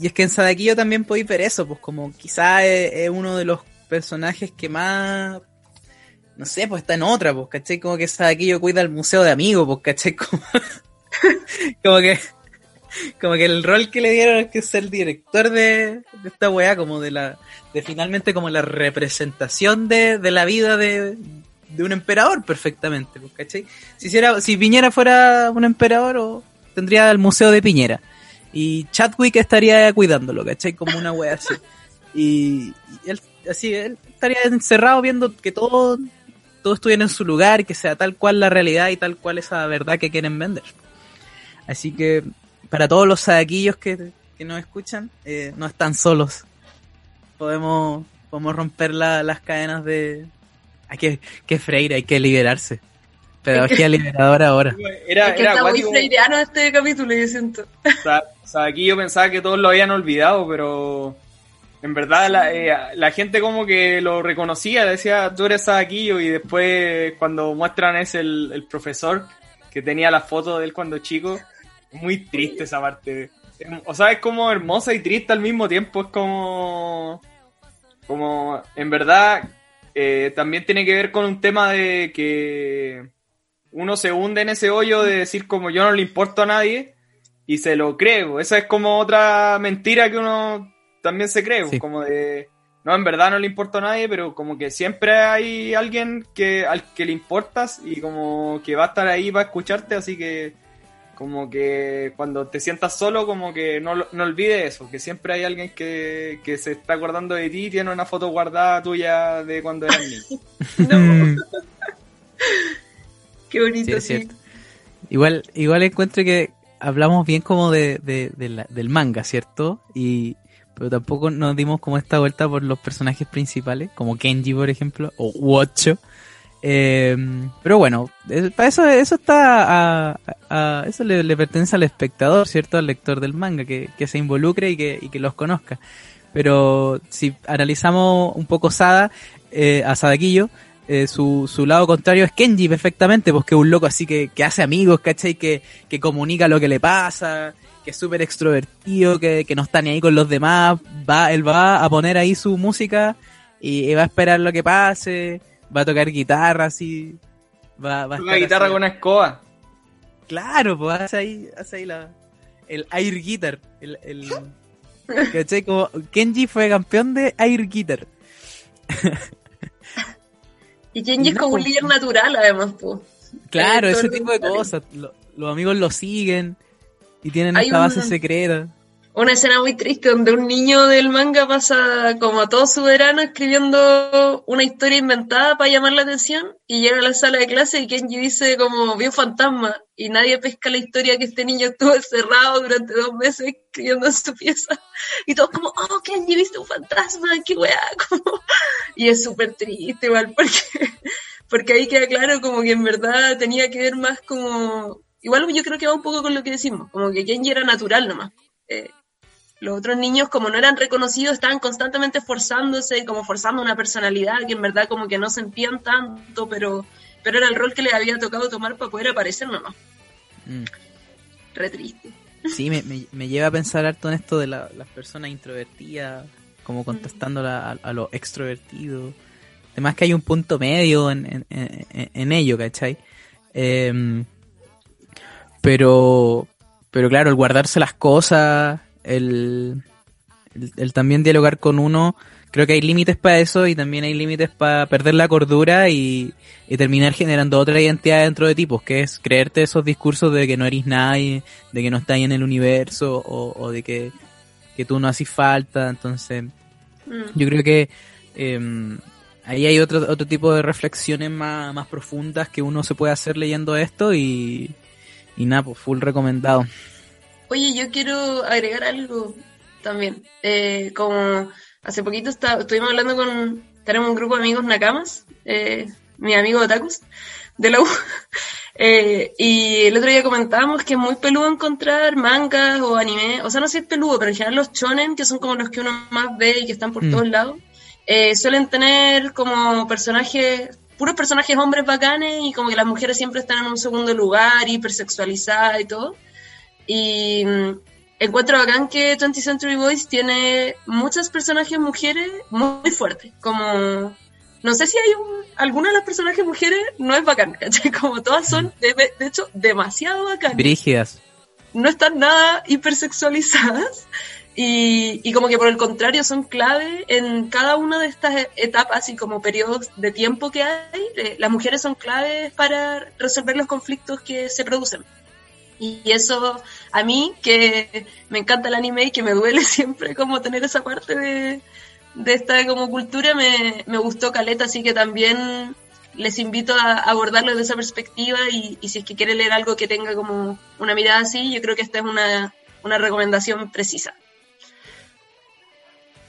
Y es que en Sadaquillo también podéis ver eso, pues como quizá es uno de los personajes que más no sé, pues está en otra, pues, ¿cachai? Como que yo cuida el museo de amigos, pues, ¿cachai? Como, como que como que el rol que le dieron es que es el director de, esta weá, como de la, de finalmente como la representación de, de la vida de, de, un emperador perfectamente, pues, ¿cachai? Si hiciera, si Piñera fuera un emperador, tendría el museo de Piñera. Y Chadwick estaría cuidándolo, ¿cachai? Como una weá así. Y, y él, así, él estaría encerrado viendo que todo, todo estuviera en su lugar, que sea tal cual la realidad y tal cual esa verdad que quieren vender. Así que para todos los sadaquillos que, que nos escuchan, eh, no están solos. Podemos, podemos romper las cadenas de... Hay que, que freír, hay que liberarse. Pedagogía liberadora ahora. Era, que está muy freireano este capítulo, yo siento. Sadaquillo pensaba que todos lo habían olvidado, pero en verdad, la, eh, la, gente como que lo reconocía, decía, tú eres Sadaquillo, y después cuando muestran es el, el profesor que tenía la foto de él cuando chico, muy triste esa parte. O sea, es como hermosa y triste al mismo tiempo, es como... Como, en verdad, eh, también tiene que ver con un tema de que uno se hunde en ese hoyo de decir como yo no le importo a nadie y se lo creo. Esa es como otra mentira que uno también se cree, como de, no, en verdad no le importa a nadie, pero como que siempre hay alguien que al que le importas y como que va a estar ahí para escucharte, así que como que cuando te sientas solo, como que no, no olvides eso, que siempre hay alguien que, que se está acordando de ti y tiene una foto guardada tuya de cuando eras niño. Qué bonito, sí. Igual, igual encuentro que hablamos bien como de, de, del manga, ¿cierto? Y, pero tampoco nos dimos como esta vuelta por los personajes principales, como Kenji, por ejemplo, o Wocho. Eh, pero bueno, para eso, eso está a, eso le, pertenece al espectador, ¿cierto? Al lector del manga, que, se involucre y que, y que los conozca. Pero si analizamos un poco Sada, eh, a Sadaquillo, eh, su, su lado contrario es Kenji perfectamente, porque es un loco así que, que hace amigos, ¿cachai? Que, que comunica lo que le pasa, que es súper extrovertido, que, no está ni ahí con los demás, va, él va a poner ahí su música y, va a esperar lo que pase, va a tocar guitarra así, va, va a Toca guitarra con una escoba. Claro, pues hace ahí, hace ahí la, el air guitar, el, el ¿cachai? Como Kenji fue campeón de air guitar. y Kenji es como un líder natural además, pues. Claro, ese tipo de cosas. los amigos lo siguen y tienen esta base secreta. una escena muy triste donde un niño del manga pasa como todo su verano escribiendo una historia inventada para llamar la atención y llega a la sala de clase y Kenji dice como vio fantasma y nadie pesca la historia que este niño estuvo encerrado durante dos meses escribiendo en su pieza y todos como oh Kenji viste un fantasma qué weá y es súper triste igual porque porque ahí queda claro como que en verdad tenía que ver más como igual yo creo que va un poco con lo que decimos como que Kenji era natural nomás eh, los otros niños, como no eran reconocidos, estaban constantemente forzándose, como forzando una personalidad que en verdad como que no sentían tanto, pero, pero era el rol que les había tocado tomar para poder aparecer nomás. Mm. Re triste. Sí, me, me, lleva a pensar harto en esto de las personas introvertidas, como contestando a, lo extrovertido. Además que hay un punto medio en, en, ello, ¿cachai? Em, pero, pero claro, el guardarse las cosas el, el, también dialogar con uno, creo que hay límites para eso y también hay límites para perder la cordura y, terminar generando otra identidad dentro de ti, pues que es creerte esos discursos de que no eres nadie, de que no estás en el universo o, de que, tú no haces falta, entonces mm. yo creo que em, ahí hay otro, otro tipo de reflexiones más, más profundas que uno se puede hacer leyendo esto y, y nada, pues full recomendado. Oye, yo quiero agregar algo también. Eh, como hace poquito estuvimos hablando con, tenemos un grupo de amigos nakamas, eh, mi amigo Otakus, de la U. Eh, y el otro día comentábamos que es muy peludo encontrar mangas o anime, o sea, no sé si es peludo, pero en general los chonen, que son como los que uno más ve y que están por mm. todos lados, suelen tener como personajes, puros personajes hombres bacanes y como que las mujeres siempre están en un segundo lugar, hipersexualizadas y todo. Y mm, encuentro bacán que 20th Century Boys tiene muchas personajes mujeres muy fuertes. Como, no sé si hay un, alguna de las personajes mujeres no es bacán, ¿cachai? Como todas son, de, hecho, demasiado bacanas. Brígidas. No están nada hipersexualizadas. Y, y como que por el contrario son clave en cada una de estas etapas y como periodos de tiempo que hay, las mujeres son claves para resolver los conflictos que se producen. Y eso a mí, que me encanta el anime y que me duele siempre como tener esa parte de, esta como cultura, me, gustó Caleta, así que también les invito a abordarlo desde esa perspectiva y, si es que quiere leer algo que tenga como una mirada así, yo creo que esta es una, recomendación precisa.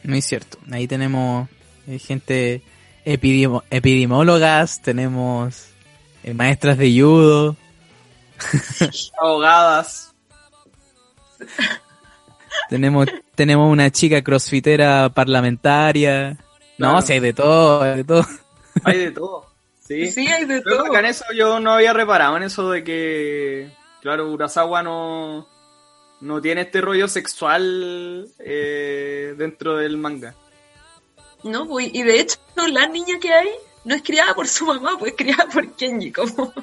Muy cierto, ahí tenemos eh, gente epidemiólogas, tenemos eh, maestras de judo, Ahogadas. tenemos, tenemos una chica crossfitera parlamentaria. No, si hay de todo, hay de todo. Hay de todo. Sí, sí hay de todo. en eso yo no había reparado en eso de que, claro, Urasawa no, no tiene este rollo sexual eh, dentro del manga. No, pues, y de hecho, la niña que hay no es criada por su mamá, pues es criada por Kenji, como,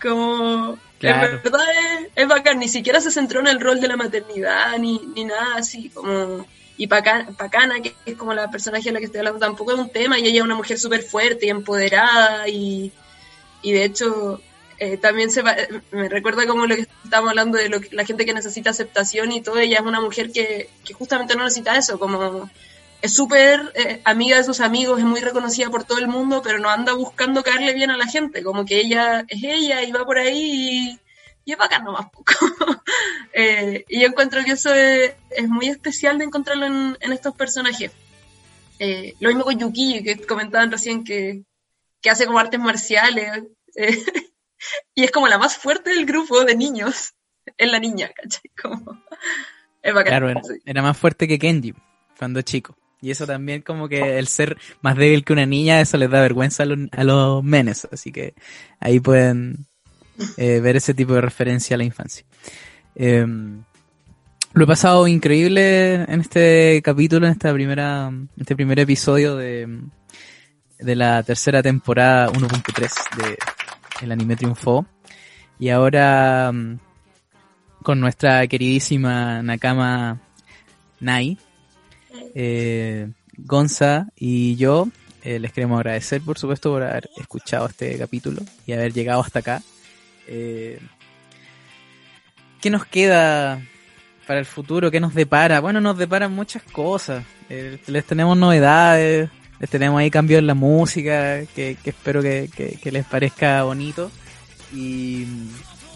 como Claro. En verdad es, bacán, ni siquiera se centró en el rol de la maternidad ni, ni nada así, como... Y Pacana, que es como la personaje de la que estoy hablando, tampoco es un tema, y ella es una mujer súper fuerte y empoderada, y, y de hecho eh, también se me recuerda como lo que estábamos hablando de lo la gente que necesita aceptación y todo, ella es una mujer que, que justamente no necesita eso, como es súper eh, amiga de sus amigos, es muy reconocida por todo el mundo, pero no anda buscando caerle bien a la gente, como que ella es ella y va por ahí y, es bacán nomás poco. eh, y yo encuentro que eso es, muy especial de encontrarlo en, estos personajes. Eh, lo mismo con Yuki, que comentaban recién que, que hace como artes marciales, eh, y es como la más fuerte del grupo de niños, es la niña, ¿cachai? Como, es bacán. Claro, era, era más fuerte que Kenji cuando chico. Y eso también como que el ser más débil que una niña, eso les da vergüenza a los, a los menes. Así que ahí pueden eh, ver ese tipo de referencia a la infancia. Em, lo he pasado increíble en este capítulo, en esta primera, este primer episodio de, de la tercera temporada 1.3 de El Anime Triunfó. Y ahora mm, con nuestra queridísima Nakama Nai, eh, Gonza y yo eh, les queremos agradecer, por supuesto, por haber escuchado este capítulo y haber llegado hasta acá. Eh, ¿Qué nos queda para el futuro, ¿qué nos depara? Bueno, nos deparan muchas cosas. Eh, les tenemos novedades, tenemos ahí cambios en la música, que, espero que, les parezca bonito. Y,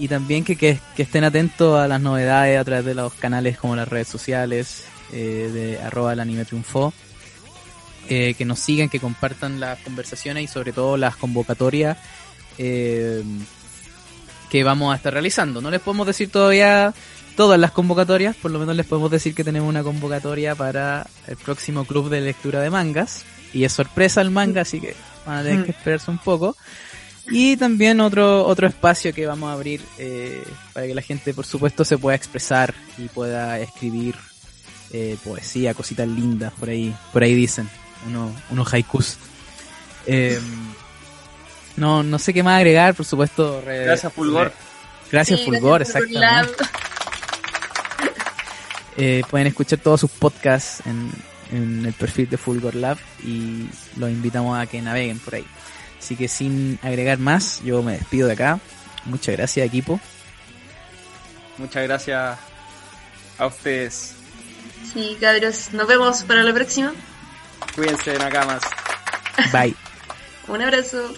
también que, estén atentos a las novedades a través de los canales como las redes sociales, eh, de arroba el anime triunfo. Eh, que nos sigan, que compartan las conversaciones y sobre todo las convocatorias eh, que vamos a estar realizando. No les podemos decir todavía todas las convocatorias, por lo menos les podemos decir que tenemos una convocatoria para el próximo club de lectura de mangas. Y es sorpresa el manga, así que van a tener que esperarse un poco. Y también otro, otro espacio que vamos a abrir eh, para que la gente, por supuesto, se pueda expresar y pueda escribir eh, poesía, cositas lindas, por ahí, por ahí dicen, uno, unos haikus. Eh, no, no sé qué más agregar, por supuesto. gracias, Fulgor. gracias, Fulgor, exactamente. Eh, pueden escuchar todos sus podcasts en, en el perfil de Fulgor Lab y los invitamos a que naveguen por ahí. Así que sin agregar más, yo me despido de acá. Muchas gracias, equipo. Muchas gracias a ustedes. Sí, cabros, nos vemos para la próxima. Cuídense, Nakamas. Bye. Un abrazo.